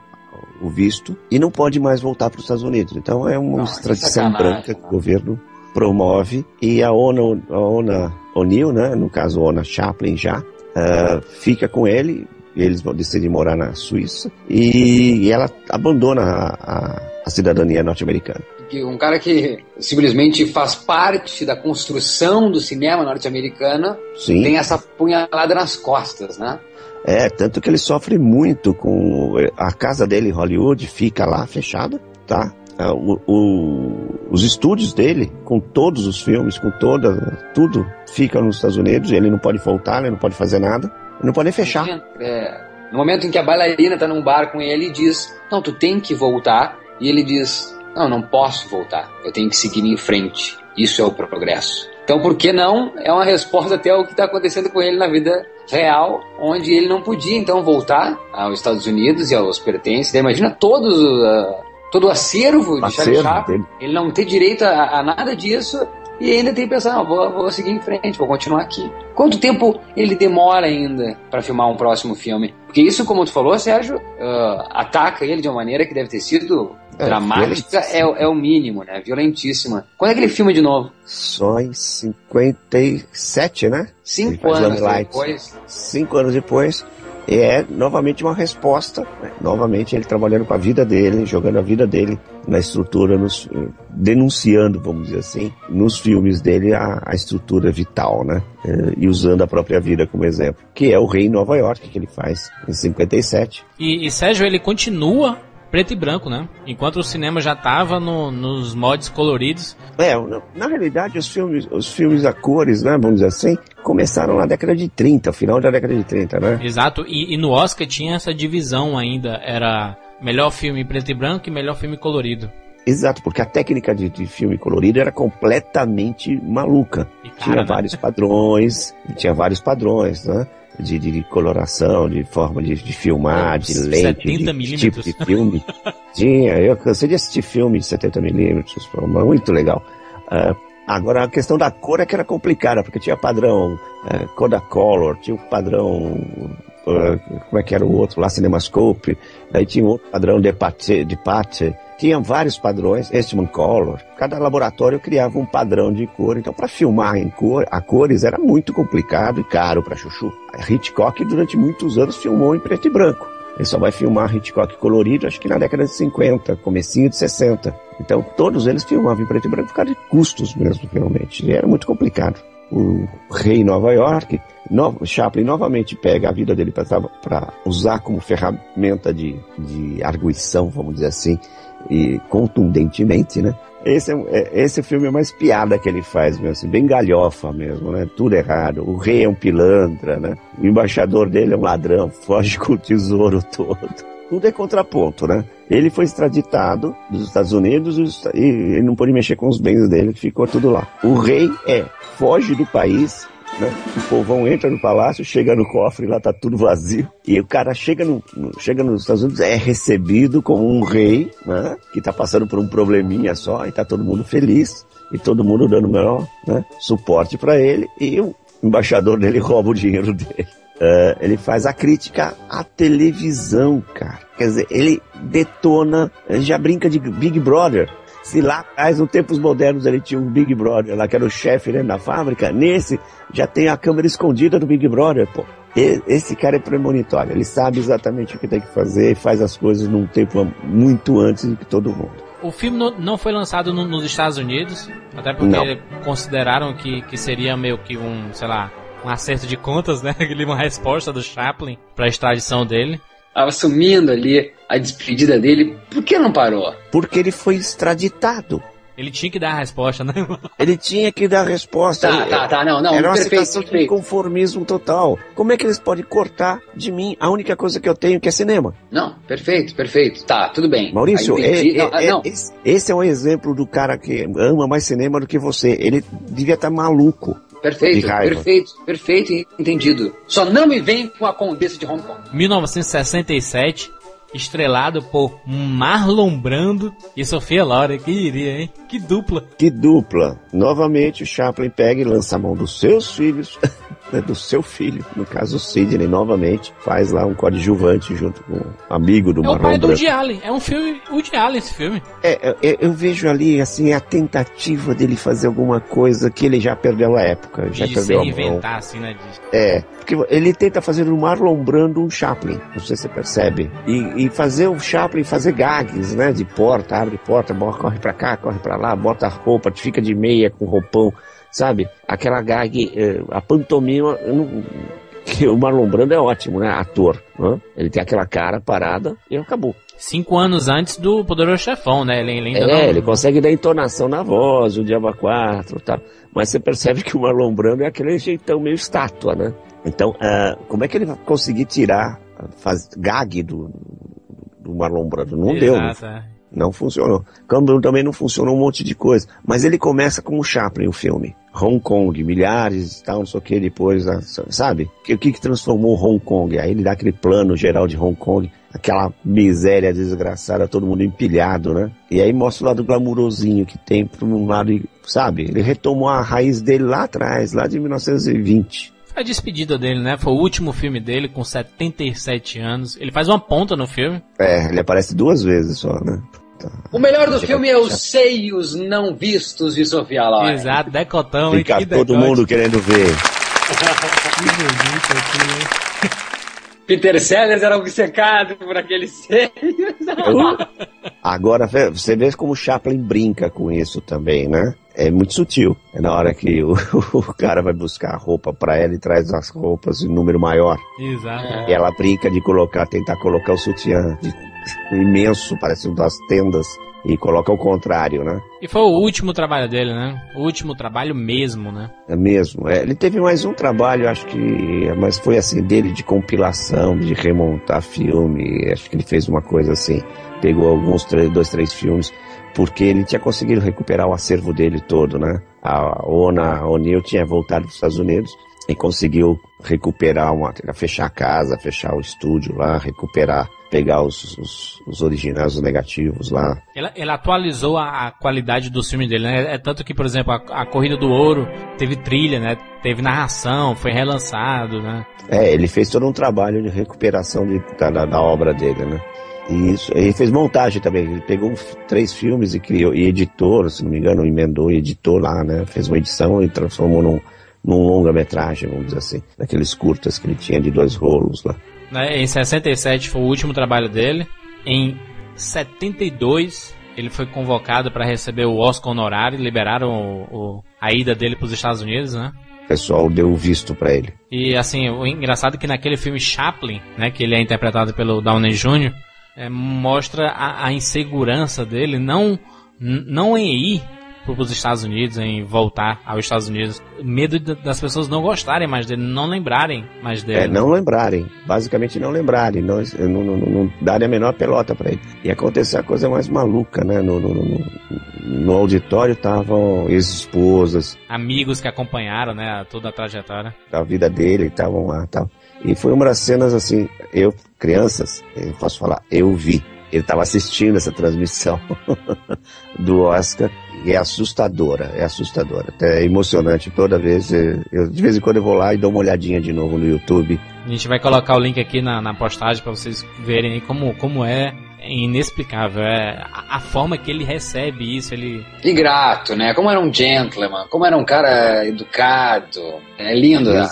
o, visto e não pode mais voltar para os Estados Unidos. Então é uma Nossa, extradição branca que o governo promove. E a ONU, a ONU O'Neill, né, no caso a ONU Chaplin já, uh, fica com ele, eles decidem morar na Suíça. E, e ela abandona a, a, a cidadania norte-americana um cara que simplesmente faz parte da construção do cinema norte-americano tem essa punhalada nas costas, né? É, tanto que ele sofre muito com a casa dele em Hollywood fica lá fechada, tá? É, o, o, os estúdios dele, com todos os filmes, com toda, tudo, fica nos Estados Unidos, ele não pode voltar, ele não pode fazer nada, ele não pode nem fechar. É, no momento em que a bailarina tá num bar com ele e diz, não, tu tem que voltar, e ele diz, não, não posso voltar, eu tenho que seguir em frente, isso é o progresso. Então, por que não? É uma resposta até ao que está acontecendo com ele na vida real, onde ele não podia então voltar aos Estados Unidos e aos pertences. Imagina todos uh, todo o acervo de Charlie Chaplin, ele não ter direito a, a, nada disso e ainda tem que pensar, não, vou, vou seguir em frente, vou continuar aqui. Quanto tempo ele demora ainda para filmar um próximo filme? Porque isso, como tu falou, Sérgio, uh, ataca ele de uma maneira que deve ter sido é, dramática, é, é, o mínimo, né? Violentíssima. Quando é que ele filma de novo? Só em 57, né? Cinco anos depois. Cinco anos depois é novamente uma resposta, né? novamente ele trabalhando com a vida dele, jogando a vida dele na estrutura, nos, denunciando, vamos dizer assim, nos filmes dele a, a estrutura vital, né? É, e usando a própria vida como exemplo, que é o Rei em Nova York, que ele faz em 57. E, e Sérgio, ele continua preto e branco, né? Enquanto o cinema já estava no, nos mods coloridos. É, na realidade os filmes, os filmes a cores, né, vamos dizer assim, começaram na década de 30, final da década de 30, né? Exato, e, e no Oscar tinha essa divisão ainda, era melhor filme preto e branco e melhor filme colorido. Exato, porque a técnica de, de filme colorido era completamente maluca. E, cara, tinha né? vários padrões, tinha vários padrões, né? De, de coloração, de forma de, de filmar, de lente, de tipo de filme. Tinha, eu cansei de assistir filme de 70 milímetros, muito legal. Uh, agora, a questão da cor é que era complicada, porque tinha padrão uh, Kodacolor, tinha o padrão, uh, como é que era o outro lá, Cinemascope, daí tinha outro padrão de Pathé, de Pathé tinha vários padrões, Eastman Color. Cada laboratório criava um padrão de cor. Então, para filmar em cor, a cores era muito complicado e caro para chuchu. A Hitchcock, durante muitos anos, filmou em preto e branco. Ele só vai filmar Hitchcock colorido, acho que na década de 50, comecinho de 60. Então, todos eles filmavam em preto e branco por causa de custos mesmo, realmente. E era muito complicado. O rei Nova York, no, Chaplin novamente pega a vida dele para usar como ferramenta de, de arguição, vamos dizer assim, e contundentemente, né? Esse, é, é, esse filme é mais piada que ele faz, mesmo, assim, bem galhofa mesmo, né? Tudo errado. O rei é um pilantra, né? O embaixador dele é um ladrão, foge com o tesouro todo. Tudo é contraponto, né? Ele foi extraditado dos Estados Unidos e ele não pôde mexer com os bens dele, ficou tudo lá. O rei é, foge do país, né? O povão entra no palácio, chega no cofre, lá tá tudo vazio. E o cara chega, no, chega nos Estados Unidos, é recebido como um rei, né? Que tá passando por um probleminha só e tá todo mundo feliz. E todo mundo dando o melhor né? suporte para ele. E o embaixador dele rouba o dinheiro dele. Uh, ele faz a crítica à televisão, cara. Quer dizer, ele detona, já brinca de Big Brother. Se lá atrás, nos tempos modernos, ele tinha um Big Brother lá, que era o chefe né, da fábrica, nesse já tem a câmera escondida do Big Brother, pô. E, esse cara é premonitório, ele sabe exatamente o que tem que fazer e faz as coisas num tempo muito antes do que todo mundo. O filme não foi lançado no, nos Estados Unidos, até porque não. consideraram que, que seria meio que um, sei lá, um acerto de contas, né? Ele uma resposta do Chaplin pra extradição dele. Tava assumindo ali a despedida dele. Por que não parou? Porque ele foi extraditado. Ele tinha que dar a resposta, né? Ele tinha que dar a resposta. Tá, Ele- tá, tá, não, não. Era uma perfeito, situação de perfeito. conformismo total. Como é que eles podem cortar de mim a única coisa que eu tenho que é cinema? Não, perfeito, perfeito. Tá, tudo bem. Maurício, é- entendi. não, é- ah, é- não. esse, esse é um exemplo do cara que ama mais cinema do que você. Ele devia estar maluco. Perfeito, perfeito, perfeito, entendido. Só não me vem com a Condessa de Hong Kong. 1967, estrelado por Marlon Brando e Sofia Loren. Que iria, hein? Que dupla. Que dupla. Novamente o Chaplin pega e lança a mão dos seus filhos, né, do seu filho, no caso o Sidney, novamente, faz lá um coadjuvante junto com um amigo do É o Marlon pai do Brando. Woody Allen. É um filme Woody Allen esse filme. É, é, eu vejo ali, assim, a tentativa dele fazer alguma coisa que ele já perdeu a época, já de se perdeu a mão. reinventar, assim, né? de- É, porque ele tenta fazer do Marlon Brando um Chaplin, não sei se você percebe. E, e fazer o Chaplin fazer gags, né? De porta, abre porta, corre pra cá, corre pra lá, bota roupa, fica de meia com roupão, sabe? Aquela gag, eh, a pantomima, não- que o Marlon Brando é ótimo, né? Ator, né? Ele tem aquela cara parada e acabou. Cinco anos antes do Poderoso Chefão, né? Ele, ele É, não... ele consegue dar entonação na voz, o Diaba 4 tal. Mas você percebe que o Marlon Brando é aquele jeitão meio estátua, né? Então, ah, como é que ele vai conseguir tirar faz, gag do, do Marlon Brando? Não deu, né? Exato, é. Não funcionou. Cameron também não funcionou um monte de coisa. Mas ele começa como Chaplin, o filme. Hong Kong, milhares e tal, não sei o que, depois, ah, sabe? O que, que transformou Hong Kong? Aí ele dá aquele plano geral de Hong Kong, aquela miséria desgraçada, todo mundo empilhado, né? E aí mostra o lado glamurosinho que tem por um lado, sabe? Ele retomou a raiz dele lá atrás, lá de 1920. Foi a despedida dele, né? Foi o último filme dele, com 77 anos. Ele faz uma ponta no filme. É, ele aparece duas vezes só, né? O melhor do filme é os seios não vistos de Sofia Loren. Exato, decotão, hein? Fica Que todo decote. mundo querendo ver. Que bonito aqui, hein? Peter Sellers era obcecado por aqueles seios. Agora, vê- você vê como o Chaplin brinca com isso também, né? É muito sutil. É na hora que o, o cara vai buscar a roupa pra ela e traz as roupas em número maior. Exato. E ela brinca de colocar, tentar colocar o sutiã de- imenso, parece um das tendas, e coloca ao contrário, né? E foi o último trabalho dele, né? O último trabalho mesmo, né? É mesmo. É, ele teve mais um trabalho, acho que, mas foi assim, dele de compilação, de remontar filme. Acho que ele fez uma coisa assim. Pegou alguns, três, dois, três filmes, porque ele tinha conseguido recuperar o acervo dele todo, né? A Ona O'Neill tinha voltado para os Estados Unidos e conseguiu recuperar uma, fechar a casa, fechar o estúdio lá, recuperar, pegar os, os, os originais, os negativos lá, Ele, ele atualizou a, a qualidade do filme dele, né? É tanto que, por exemplo, a, a Corrida do Ouro teve trilha, né? Teve narração, foi relançado, né? É, ele fez todo um trabalho de recuperação de- da- da obra dele, né? Isso, ele fez montagem também. Ele pegou três filmes e criou, e editou, se não me engano, emendou e editou lá, né? Fez uma edição e transformou num, num longa-metragem, vamos dizer assim. Daqueles curtas que ele tinha de dois rolos lá. Né? Em 67 foi o último trabalho dele. Em 72 ele foi convocado para receber o Oscar honorário, liberaram o- o- a ida dele para os Estados Unidos, né? O pessoal deu o visto pra ele. E assim, o engraçado é que naquele filme Chaplin, né, que ele é interpretado pelo Downey Jr., é, mostra a, a insegurança dele, não, não em ir para os Estados Unidos, em voltar aos Estados Unidos. Medo das pessoas não gostarem mais dele, não lembrarem mais dele. É, não lembrarem. Basicamente não lembrarem. Não, não, não, não darem a menor pelota pra ele. E aconteceu a coisa mais maluca, né? No, no, no, no auditório estavam ex-esposas, Amigos que acompanharam, né, toda a trajetória. da vida dele estavam lá tal. E foi uma das cenas assim, eu, crianças, eu posso falar, eu vi. Ele estava assistindo essa transmissão do Oscar e é assustadora, é assustadora. É emocionante toda vez. Eu, de vez em quando eu vou lá e dou uma olhadinha de novo no YouTube. A gente vai colocar o link aqui na, na postagem para vocês verem aí como, como é inexplicável. É a, a forma que ele recebe isso, ele E grato, né? Como era um gentleman, como era um cara educado. É lindo né?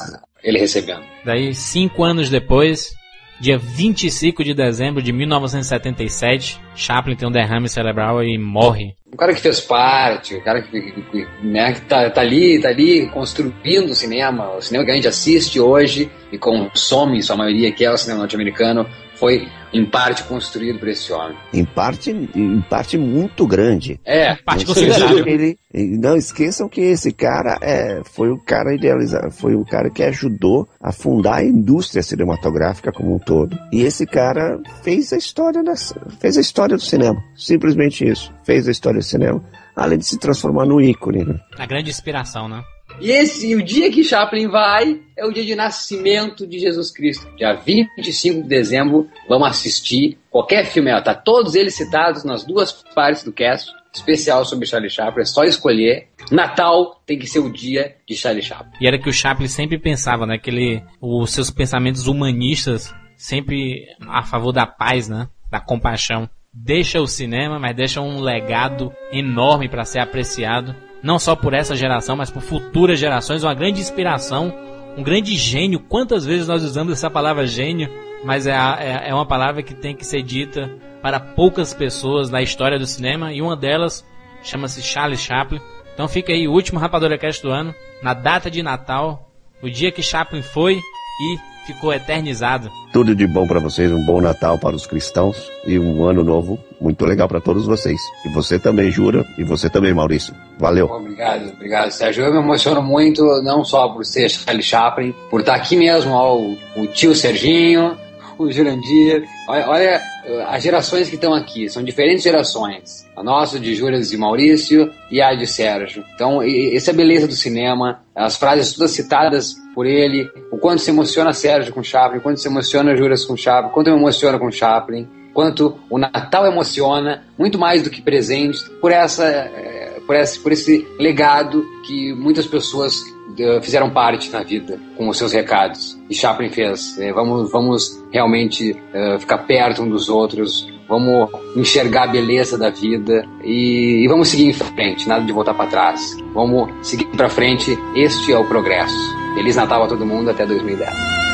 Ele recebendo. Daí, cinco anos depois, dia 25 de dezembro de 1977, Chaplin tem um derrame cerebral e morre. O cara que fez parte, o cara que, que, né, que tá, tá ali, tá ali construindo o cinema, o cinema que a gente assiste hoje e consome, em sua maioria, que é o cinema norte-americano, foi em parte construído por esse homem. Em parte, em parte muito grande. É, Parte Não considerável. ele- não esqueçam que esse cara é, foi o cara idealizado, foi o cara que ajudou a fundar a indústria cinematográfica como um todo. E esse cara fez a história dessa, fez a história do cinema. Simplesmente isso. Fez a história do cinema. Além de se transformar no ícone. Né? A grande inspiração, né? E esse, o dia que Chaplin vai é o dia de nascimento de Jesus Cristo. Dia 25 de dezembro, vamos assistir qualquer filme. Ó, tá todos eles citados nas duas partes do cast, especial sobre Charlie Chaplin. É só escolher. Natal tem que ser o dia de Charlie Chaplin. E era que o Chaplin sempre pensava, né? Que ele, os seus pensamentos humanistas, sempre a favor da paz, né? Da compaixão. Deixa o cinema, mas deixa um legado enorme para ser apreciado. Não só por essa geração, mas por futuras gerações. Uma grande inspiração, um grande gênio. Quantas vezes nós usamos essa palavra gênio? Mas é, a- é, é uma palavra que tem que ser dita para poucas pessoas na história do cinema. E uma delas chama-se Charles Chaplin. Então fica aí o último Rapadura Cast do ano, na data de Natal, o dia que Chaplin foi e ficou eternizado. Tudo de bom para vocês, um bom Natal para os cristãos e um ano novo muito legal para todos vocês. E você também, Jura, e você também, Maurício. Valeu. Obrigado, obrigado, Sérgio. Eu me emociono muito, não só por ser Charlie Chaplin, por estar aqui mesmo, ó, o, o tio Serginho, o Jurandir. Olha, olha eh, as gerações que estão aqui, são diferentes gerações. A nossa de Juras e Maurício e a de Sérgio. Então, e- essa é a beleza do cinema, as frases todas citadas por ele, o quanto se emociona Sérgio com Chaplin, o quanto se emociona Juras com Chaplin, quanto eu me emociono com Chaplin, quanto o Natal emociona, muito mais do que presentes, por essa eh, por esse, por esse legado que muitas pessoas eh, fizeram parte na vida com os seus recados. E Chaplin fez. Eh, vamos, vamos realmente ficar perto um dos outros, vamos enxergar a beleza da vida e, e vamos seguir em frente, nada de voltar para trás. Vamos seguir para frente, este é o progresso. Feliz Natal a todo mundo, até 2010.